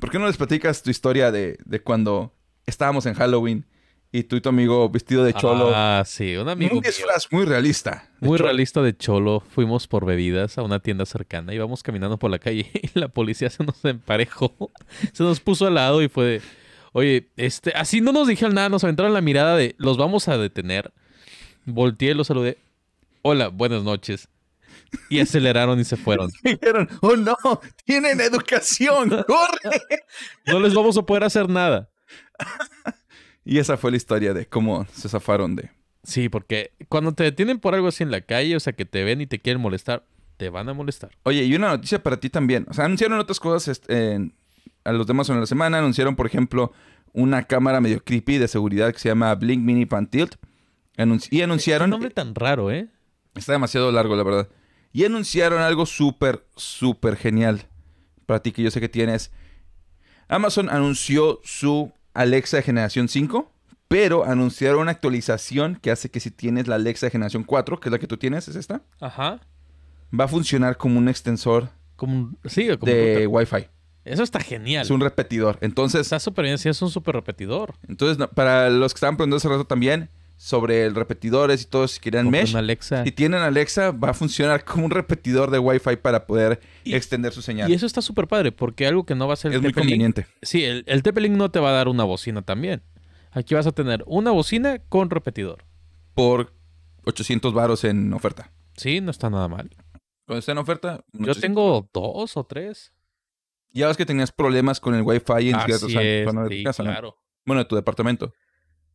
¿por qué no les platicas tu historia de, de cuando estábamos en Halloween y tú y tu amigo vestido de cholo? Ah, sí, un amigo un disfraz muy realista. muy cholo. realista de cholo. Fuimos por bebidas a una tienda cercana. Íbamos caminando por la calle y la policía se nos emparejó. Se nos puso al lado y fue de... Oye, este... Así no nos dijeron nada. Nos aventaron la mirada de... Los vamos a detener. Volteé y los saludé. Hola, buenas noches. Y aceleraron y se fueron. Dijeron, oh no, tienen educación, corre. No les vamos a poder hacer nada. Y esa fue la historia de cómo se zafaron de... Sí, porque cuando te detienen por algo así en la calle, o sea, que te ven y te quieren molestar, te van a molestar. Oye, y una noticia para ti también. O sea, anunciaron otras cosas en- a los demás en la semana. Anunciaron, por ejemplo, una cámara medio creepy de seguridad que se llama Blink Mini Pan Tilt. Anunci- y Un anunciaron... nombre tan raro, ¿eh? Está demasiado largo, la verdad. Y anunciaron algo súper, súper genial para ti que yo sé que tienes. Amazon anunció su Alexa de generación 5, pero anunciaron una actualización que hace que si tienes la Alexa de generación 4, que es la que tú tienes, es esta, Ajá. va a funcionar como un extensor Como un... Sí, como de Wi-Fi. Eso está genial. Es un repetidor. Entonces, Está súper bien, sí, es un súper repetidor. entonces para los que estaban preguntando hace rato también sobre el repetidores y todo, si querían mesh, una Alexa. si tienen Alexa, va a funcionar como un repetidor de Wi-Fi para poder Y- extender su señal. Y eso está súper padre, porque algo que no va a ser el es muy conveniente. Sí, el, el TP-Link no te va a dar una bocina también. Aquí vas a tener una bocina con repetidor. por 800 varos en oferta. Sí, no está nada mal. Cuando está en oferta. Yo 800. tengo dos o tres. Ya ves que tenías problemas con el Wi-Fi en Así es, sí, casa, ¿no? claro. Bueno, de tu departamento.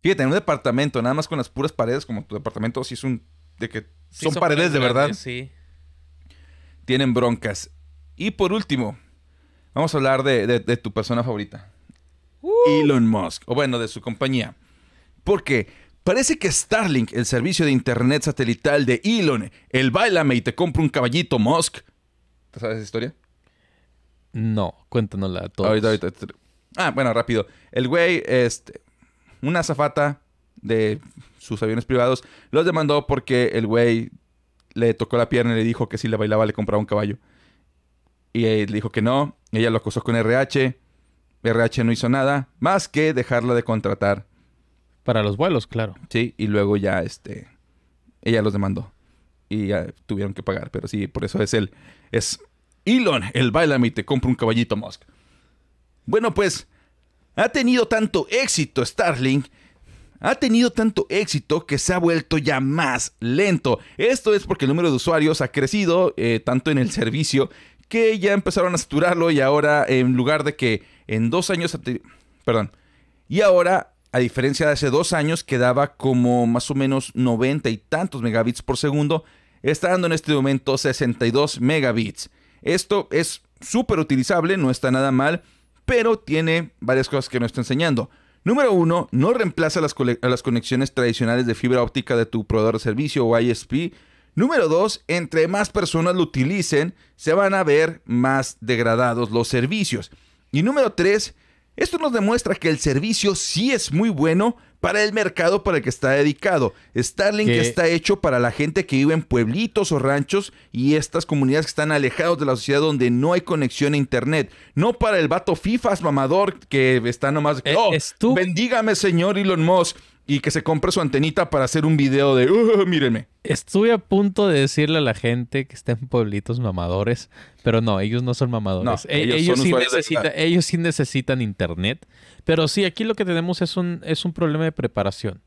Fíjate, en un departamento, nada más con las puras paredes, como tu departamento, sí es un. de que Sí, son, paredes de verdad. Sí. Tienen broncas. Y por último, vamos a hablar de, de- de tu persona favorita. Elon Musk. O bueno, de su compañía. Porque parece que Starlink, el servicio de internet satelital de Elon, el bailame y te compra un caballito Musk. ¿Te sabes esa historia? No, cuéntanosla a todos. Ahorita, ahorita, Ah, bueno, rápido. El güey, este, una azafata de sus aviones privados, los demandó porque el güey le tocó la pierna y le dijo que si le bailaba le compraba un caballo. Y él le dijo que no. Ella lo acusó con RH. RH no hizo nada más que dejarla de contratar. Para los vuelos, claro. Sí, y luego ya, este, ella los demandó. Y ya tuvieron que pagar. Pero sí, por eso es él. Es Elon, el bailame y te compra un caballito Musk. Bueno, pues, ha tenido tanto éxito Starlink. Ha tenido tanto éxito que se ha vuelto ya más lento. Esto es porque el número de usuarios ha crecido eh, tanto en el servicio que ya empezaron a saturarlo y ahora en lugar de que en dos años... Perdón. Y ahora, a diferencia de hace dos años, que daba como más o menos 90 y tantos megabits por segundo, está dando en este momento 62 megabits. Esto es súper utilizable, no está nada mal, pero tiene varias cosas que nos está enseñando. Número uno, no reemplaza las, a las conexiones tradicionales de fibra óptica de tu proveedor de servicio o ISP. Número dos, entre más personas lo utilicen, se van a ver más degradados los servicios. Y número tres, esto nos demuestra que el servicio sí es muy bueno para el mercado para el que está dedicado. Starlink está hecho para la gente que vive en pueblitos o ranchos y estas comunidades que están alejados de la sociedad donde no hay conexión a internet. No para el vato FIFAs mamador que está nomás Eh, oh, es tú. bendígame señor Elon Musk y que se compre su antenita para hacer un video de, "Uh, mírenme. Estuve a punto de decirle a la gente que está en pueblitos mamadores, pero no, ellos no son mamadores. No, E- ellos ellos, son sí de ellos sí necesitan internet. Pero sí, aquí lo que tenemos es un, es un problema de preparación.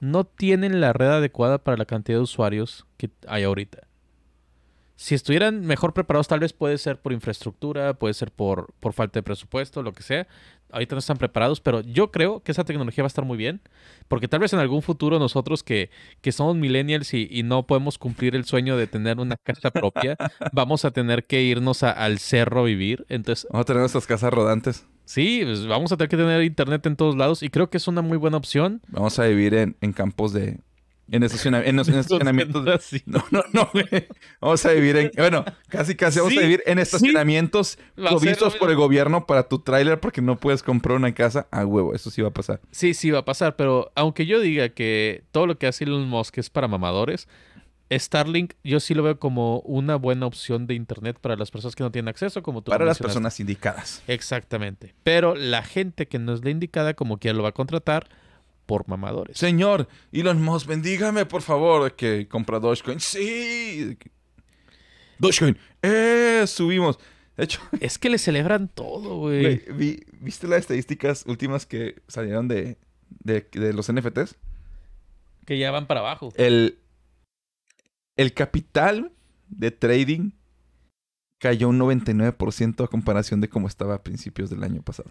No tienen la red adecuada para la cantidad de usuarios que hay ahorita. Si estuvieran mejor preparados, tal vez puede ser por infraestructura, puede ser por, por falta de presupuesto, lo que sea. Ahorita no están preparados, pero yo creo que esa tecnología va a estar muy bien. Porque tal vez en algún futuro nosotros que, que somos millennials y, y no podemos cumplir el sueño de tener una casa propia, vamos a tener que irnos a- al cerro a vivir. Entonces, Vamos a tener nuestras casas rodantes. sí, pues vamos a tener que tener internet en todos lados y creo que es una muy buena opción. Vamos a vivir en, en campos de... En, estaciona- en, en estacionamientos. No, no, no, güey. Vamos a vivir en... Bueno, casi casi vamos Sí, a vivir en estacionamientos provistos por el gobierno para tu tráiler porque no puedes comprar una casa. A huevo, eso sí va a pasar. Sí, sí va a pasar, pero aunque yo diga que todo lo que hace Elon Musk es para mamadores, Starlink yo sí lo veo como una buena opción de internet para las personas que no tienen acceso, como tú Para las personas indicadas. Exactamente. Pero la gente que no es la indicada, como quiera lo va a contratar por mamadores. Señor, Elon Musk, bendígame, por favor, que compra Dogecoin. Sí. Dogecoin. Eh, subimos. De hecho, Es que le celebran todo, güey. güey, vi- ¿viste las estadísticas últimas que salieron de, de, de los NFTs? Que ya van para abajo. El, el capital de trading cayó un 99% a comparación de cómo estaba a principios del año pasado.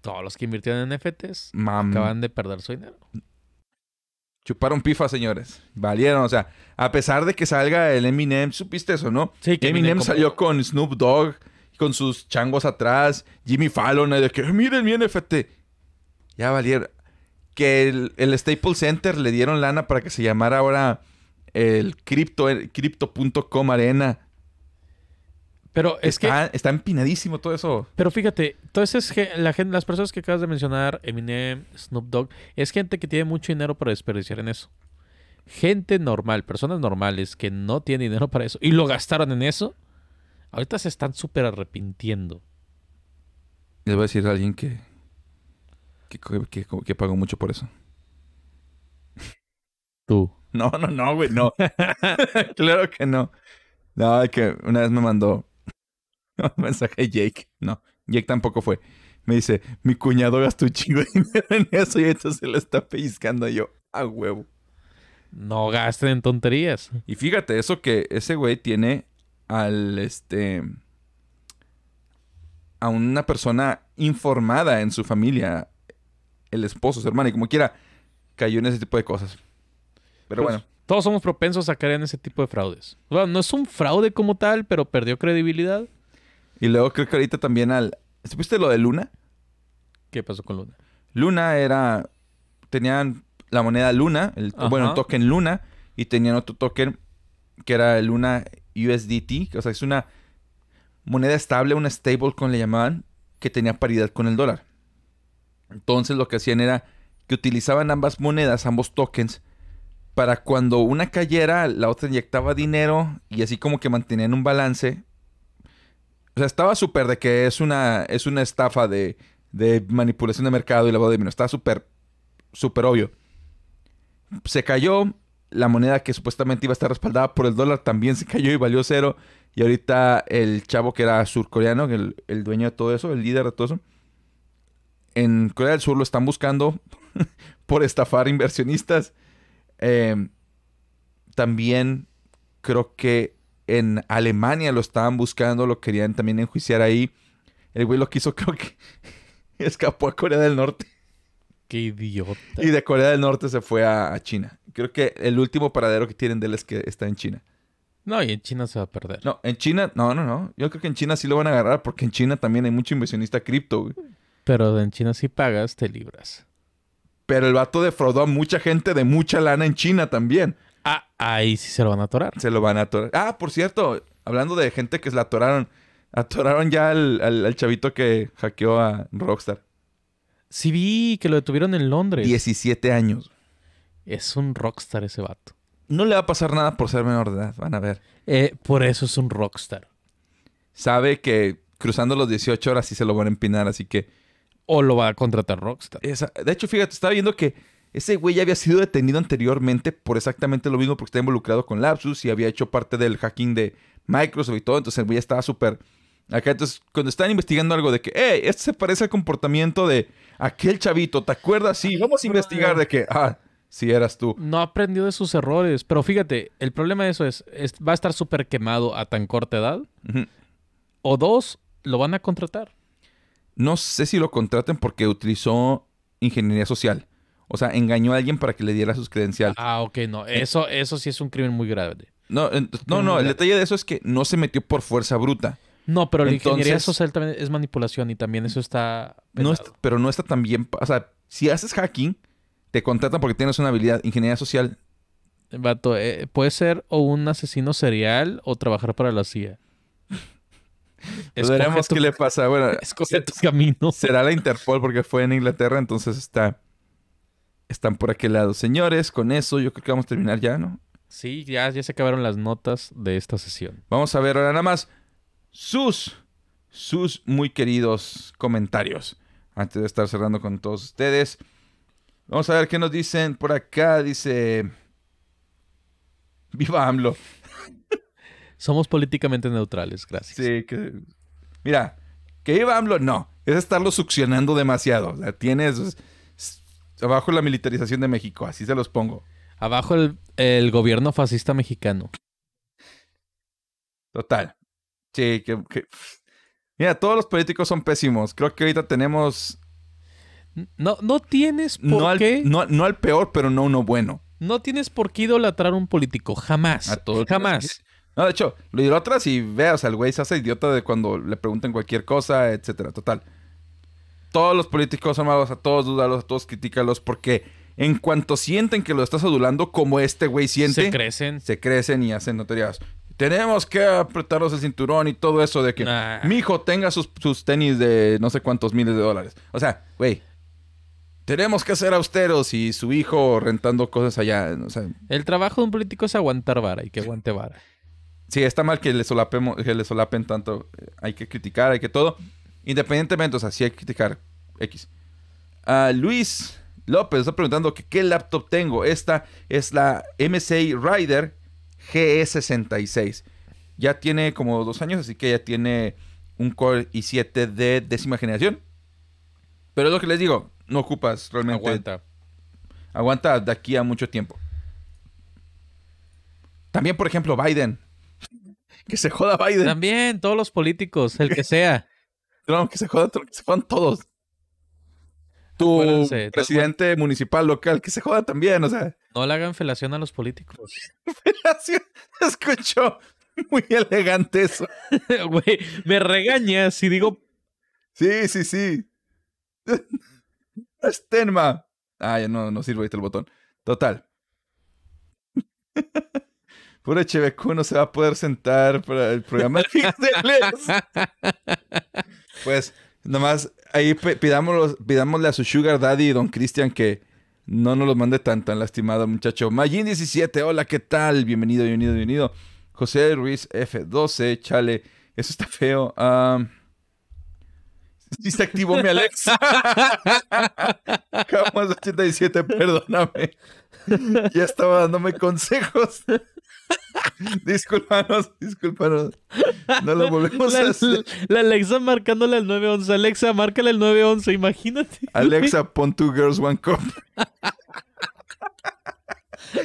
Todos los que invirtieron en NFTs Mam, acaban de perder su dinero. chuparon pifa, señores. Valieron, o sea, a pesar de que salga el Eminem, ¿supiste eso, no? Sí, que Eminem como- salió con Snoop Dogg, con sus changos atrás, Jimmy Fallon, y de que, miren mi NFT. Ya valieron. Que el, el Staples Center le dieron lana para que se llamara ahora el Crypto, el Crypto.com Arena. Pero es que está, está empinadísimo todo eso. Pero fíjate, entonces la gente, las personas que acabas de mencionar, Eminem, Snoop Dogg, es gente que tiene mucho dinero para desperdiciar en eso. Gente normal, personas normales que no tienen dinero para eso y lo gastaron en eso, ahorita se están súper arrepintiendo. Les voy a decir a alguien que, que, que, que pagó mucho por eso. Tú. No, no, no, güey, no. claro que no. No, es que una vez me mandó mensaje Jake. No, Jake tampoco fue. Me dice, mi cuñado gastó un chingo de dinero en eso y entonces se lo está pellizcando yo a huevo. No gasten en tonterías. Y fíjate, eso que ese güey tiene al este a una persona informada en su familia, el esposo, su hermana, y como quiera, cayó en ese tipo de cosas. Pero Pues, bueno, Todos somos propensos a caer en ese tipo de fraudes. Bueno, no es un fraude como tal, pero perdió credibilidad. Y luego creo que ahorita también al... ¿Supiste lo de Luna? ¿Qué pasó con Luna? Luna era... Tenían la moneda Luna, el, Ajá. bueno, el token Luna, y tenían otro token que era el Luna USDT, o sea, es una moneda estable, una stablecoin le llamaban, que tenía paridad con el dólar. Entonces lo que hacían era que utilizaban ambas monedas, ambos tokens, para cuando una cayera, la otra inyectaba dinero y así como que mantenían un balance. O sea, estaba súper de que es una, es una estafa de, de manipulación de mercado y lavado de dinero. Estaba súper, súper obvio. Se cayó. La moneda que supuestamente iba a estar respaldada por el dólar también se cayó y valió cero. Y ahorita el chavo que era surcoreano, el, el dueño de todo eso, el líder de todo eso, en Corea del Sur lo están buscando por estafar inversionistas. Eh, también creo que en Alemania lo estaban buscando, lo querían también enjuiciar ahí. El güey lo quiso, creo que escapó a Corea del Norte. Qué idiota. Y de Corea del Norte se fue a, a China. Creo que el último paradero que tienen de él es que está en China. No, y en China se va a perder. No, en China, no, no, no. Yo creo que en China sí lo van a agarrar porque en China también hay mucho inversionista cripto, güey. Pero en China si pagas, te libras. Pero el vato defraudó a mucha gente de mucha lana en China también. Ah, ahí sí se lo van a atorar. Se lo van a atorar. Ah, por cierto, hablando de gente que se la atoraron. Atoraron ya al, al- al chavito que hackeó a Rockstar. Sí vi que lo detuvieron en Londres. 17 años. Es un rockstar ese vato. No le va a pasar nada por ser menor de edad, van a ver. Eh, por eso es un rockstar. Sabe que cruzando los 18 horas sí se lo van a empinar, así que... O lo va a contratar Rockstar. esa- De hecho, fíjate, estaba viendo que ese güey ya había sido detenido anteriormente por exactamente lo mismo porque está involucrado con Lapsus y había hecho parte del hacking de Microsoft y todo. Entonces el güey ya estaba súper... Acá, entonces, cuando están investigando algo de que, hey, esto se parece al comportamiento de aquel chavito, ¿te acuerdas? Sí, vamos a investigar de que, ah, sí eras tú. No aprendió de sus errores. Pero fíjate, el problema de eso es, es- va a estar súper quemado a tan corta edad. O dos, lo van a contratar. No sé si lo contraten porque utilizó ingeniería social. O sea, engañó a alguien para que le diera sus credenciales. Ah, ok, no. Eso, eso sí es un crimen muy grave. No, no, no, el detalle de eso es que no se metió por fuerza bruta. No, pero la ingeniería social también es manipulación y también eso está No está- pero no está tan bien. O sea, si haces hacking, te contratan porque tienes una habilidad. Ingeniería social. Vato, eh, puede ser o un asesino serial o trabajar para la CIA. Veremos tu- qué le pasa. Bueno, escoge tu camino. será la Interpol porque fue en Inglaterra, entonces está. Están por aquel lado. Señores, con eso yo creo que vamos a terminar ya, ¿no? Sí, ya, ya se acabaron las notas de esta sesión. Vamos a ver ahora nada más sus, sus muy queridos comentarios. Antes de estar cerrando con todos ustedes. Vamos a ver qué nos dicen por acá. Dice... Viva AMLO. Somos políticamente neutrales, gracias. Sí, que... Mira, que viva AMLO, no. Es estarlo succionando demasiado. O sea, tienes... Abajo la militarización de México. Así se los pongo. Abajo el, el gobierno fascista mexicano. Total. Sí, que, que- Mira, todos los políticos son pésimos. Creo que ahorita tenemos... No, no tienes por No al, qué. No, no, no al peor, pero no uno bueno. tienes por qué idolatrar a un político. Jamás. A todos. Jamás. No, de hecho, lo idolatras y veas, al güey se hace idiota de cuando le preguntan cualquier cosa, etcétera. Total. Todos los políticos son malos, a todos dudalos, a todos critícalos, porque en cuanto sienten que lo estás adulando, como este güey siente, Se crecen. se crecen y hacen notorias. Tenemos que apretarnos el cinturón y todo eso de que Nah. mi hijo tenga sus, sus tenis de no sé cuántos miles de dólares. O sea, güey, tenemos que ser austeros y su hijo rentando cosas allá. O sea, El trabajo de un político es aguantar vara y que aguante vara. Sí, está mal que le, solapemos, que le solapen tanto. Eh, Hay que criticar, hay que todo. Independientemente, o sea, sí hay que criticar X. Ah, Luis López está preguntando que qué laptop tengo. Esta es la MSI Rider GE66. Ya tiene como dos años, así que ya tiene un Core i7 de décima generación. Pero es lo que les digo, no ocupas realmente. Aguanta. Aguanta de aquí a mucho tiempo. También, por ejemplo, Biden. Que se joda Biden. También, todos los políticos, el que sea. No, que se jodan, que se jodan todos. Tu Acuérdense, presidente municipal local, que se joda también, o sea. No le hagan felación a los políticos. Así escuchó muy elegante eso. Güey, me regañas y digo, Sí, sí, sí. Estenma. Ah, ya no, no sirve ahorita el botón. Total. Pura HBQ no se va a poder sentar para el programa. Pues, nomás ahí pidámosle a su Sugar Daddy, don Cristian, que no nos lo mande tan, tan lastimado, muchacho. Magin17, hola, ¿qué tal? Bienvenido, bienvenido, bienvenido. José Ruiz F12, chale, eso está feo. Ah, sí se activó mi Alexa. Camas 87, perdóname. Ya estaba dándome consejos. Discúlpanos, discúlpanos. No lo volvemos a hacer. la Alexa marcándole al 911. Alexa, márcale el 911, imagínate. Alexa, pon two girls, one cup.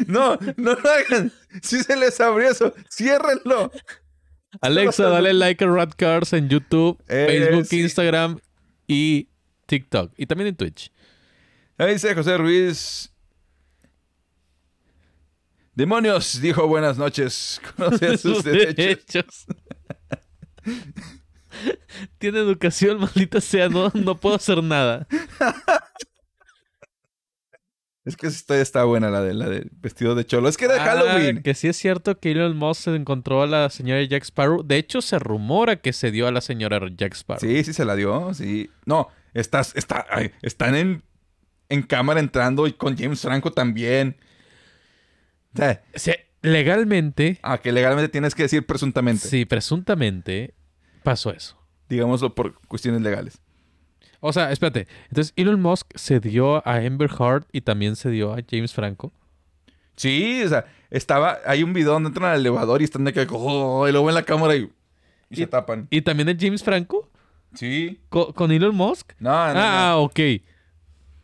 No, no lo hagan. Si se les abrió eso, ciérrenlo. Alexa, dale like a Rat Cars en YouTube, Eh, Facebook, sí. Instagram y TikTok. Y también en Twitch. Ahí dice José Ruiz. Demonios, dijo buenas noches. Conoce sus derechos. Tiene educación, maldita sea, no, no puedo hacer nada. Es que esta está buena, la de la del vestido de cholo. Es que era de Ah, Halloween. que sí es cierto que Elon Musk se encontró a la señora Jack Sparrow. De hecho, se rumora que se dio a la señora Jack Sparrow. Sí, sí se la dio, sí. No, estás, está, ay, están en, en cámara entrando y con James Franco también. O sea, legalmente, ah, que legalmente tienes que decir presuntamente. sí, presuntamente pasó eso. Digámoslo por cuestiones legales. O sea, espérate. Entonces, Elon Musk se dio a Amber Heard y también se dio a James Franco. Sí, o sea, estaba, hay un video donde entran al elevador y están de que, oh, y luego ven la cámara y, y se tapan. ¿Y también es James Franco? Sí. ¿Co- ¿Con, Elon Musk? No, no, no. ah, ok.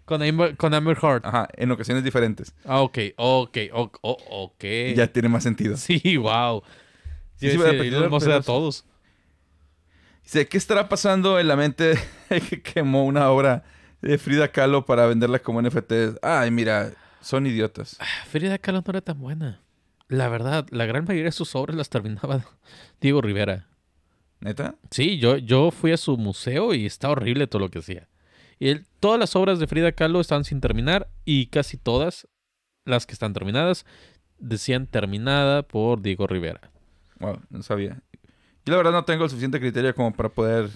Con Amber, con Amber Heard. Ajá, en ocasiones diferentes. Ah, ok, ok, ok, oh, ok. Y ya tiene más sentido. Sí, wow. Sí, sí, pero- Elon Musk era pero- todos. Dice, ¿qué estará pasando en la mente que quemó una obra de Frida Kahlo para venderla como NFT? Ay, mira, son idiotas. Frida Kahlo no era tan buena. La verdad, la gran mayoría de sus obras las terminaba Diego Rivera. ¿Neta? Sí, yo, yo fui a su museo y está horrible todo lo que hacía. Y él- todas las obras de Frida Kahlo están sin terminar y casi todas las que están terminadas decían terminada por Diego Rivera. Wow, no sabía. Yo la verdad no tengo el suficiente criterio como para poder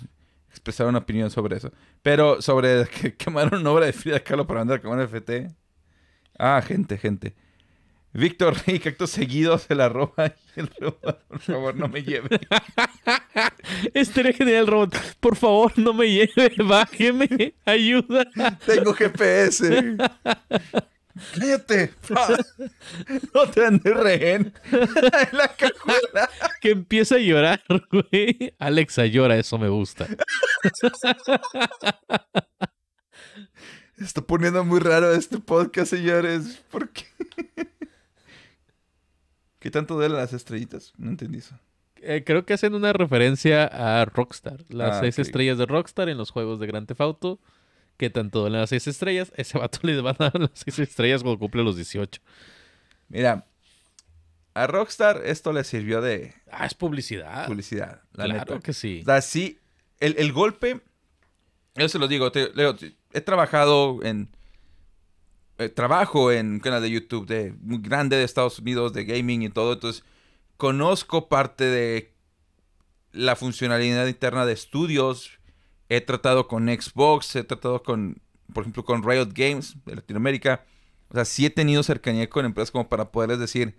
expresar una opinión sobre eso. Pero sobre que quemaron una obra de Frida Kahlo para vender como NFT. Ah, gente, gente. Víctor Rick, acto seguido se la roba y el robot, por favor, no me lleve. Estaría genial robot. Por favor, no me lleve, bájeme, ayuda. Tengo GPS. Cállate. No te andes rehén en la cajuela. Que empieza a llorar, güey. Alexa llora, eso me gusta. Está poniendo muy raro este podcast, señores. ¿Por qué? ¿Qué tanto duelen las estrellitas? No entendí eso. Eh, creo que hacen una referencia a Rockstar. Las Ah, seis estrellas de Rockstar en los juegos de Grand Theft Auto. Que tanto duelen las seis estrellas. Ese vato le van a dar las seis estrellas cuando cumple los 18. Mira, a Rockstar esto le sirvió de Ah, es publicidad. publicidad, la claro neta. que sí. O sea, sí, el, el golpe, yo se lo digo, te- Leo, te- he trabajado en, eh, trabajo en un canal de YouTube de, muy grande de Estados Unidos, de gaming y todo, entonces conozco parte de la funcionalidad interna de estudios, he tratado con Xbox, he tratado con, por ejemplo, con Riot Games de Latinoamérica, o sea, sí he tenido cercanía con empresas como para poderles decir,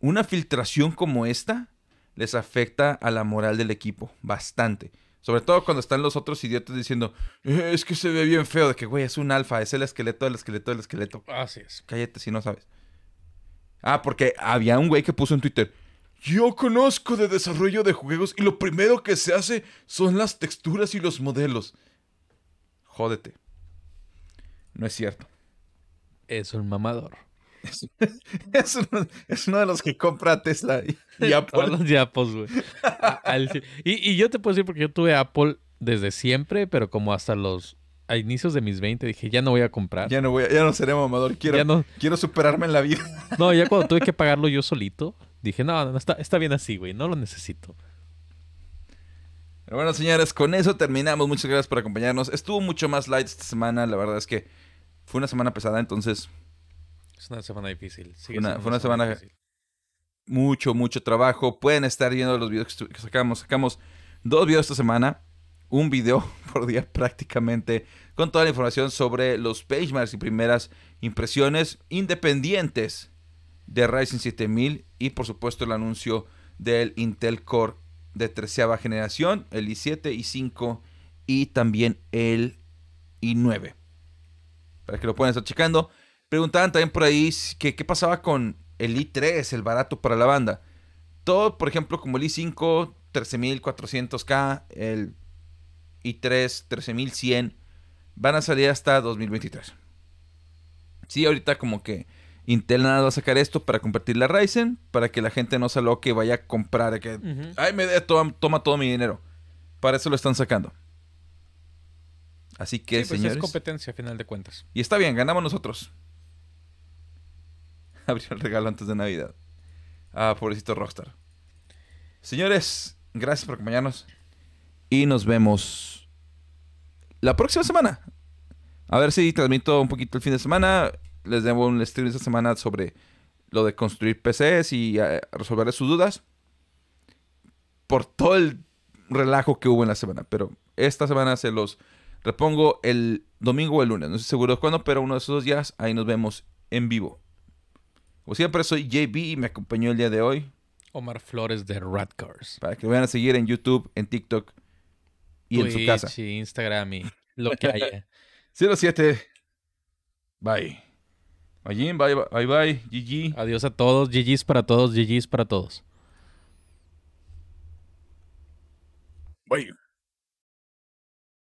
una filtración como esta les afecta a la moral del equipo bastante. Sobre todo cuando están los otros idiotas diciendo, "Eh, es que se ve bien feo, de que, güey, es un alfa, es el esqueleto del esqueleto del esqueleto. Así es. Cállate si no sabes. Ah, porque había un güey que puso en Twitter, yo conozco de desarrollo de juegos y lo primero que se hace son las texturas y los modelos. Jódete. No es cierto. Es un mamador. Es, uno, es uno de los que compra Tesla y, y Apple. Todos los de Apple, güey. Y, y yo te puedo decir porque yo tuve Apple desde siempre, pero como hasta los a inicios de mis 20 dije, ya no voy a comprar. Ya no voy, a- ya no seré mamador. Quiero, no, quiero superarme en la vida. no, ya cuando tuve que pagarlo yo solito, dije, no, no, está, está bien así, güey, no lo necesito. Pero bueno, señores, con eso terminamos. Muchas gracias por acompañarnos. Estuvo mucho más light esta semana. La verdad es que fue una semana pesada, entonces Es una semana difícil. Una- fue una semana- difícil. mucho, mucho trabajo. Pueden estar viendo los videos que, sacamos. Sacamos dos videos esta semana. Un video por día prácticamente con toda la información sobre los pagemarks y primeras impresiones independientes de Ryzen 7000 y por supuesto el anuncio del Intel Core de treceava generación, el i7, i5 y también el i9. Para que lo puedan estar checando. Preguntaban también por ahí que qué pasaba con el i3, el barato para la banda. Todo, por ejemplo, como el i5, 13400K, el i3, 13100, van a salir hasta 2023. Sí, ahorita como que Intel nada va a sacar esto para compartir la Ryzen, para que la gente no se aloque y vaya a comprar, que, ay, me de- toma, toma todo mi dinero. Para eso lo están sacando. Así que, Sí, pues señores... es competencia a final de cuentas. Y está bien, ganamos nosotros. Abrió el regalo antes de Navidad. Ah, pobrecito Rockstar. Señores, gracias por acompañarnos. Y nos vemos la próxima semana. A ver si transmito un poquito el fin de semana. Les debo un stream esta semana sobre lo de construir PCs y eh, resolver sus dudas. Por todo el relajo que hubo en la semana. Pero esta semana se los repongo el domingo o el lunes. No estoy seguro de cuándo, pero uno de esos dos días ahí nos vemos en vivo. Como siempre, soy JB y me acompañó el día de hoy. Omar Flores de Radcars. Para que vayan a seguir en YouTube, en TikTok y en su casa. Y Instagram y lo que haya. 07. Bye. Bye, bye, bye, bye, GG. Adiós a todos. GG's para todos. GG's para todos. Bye.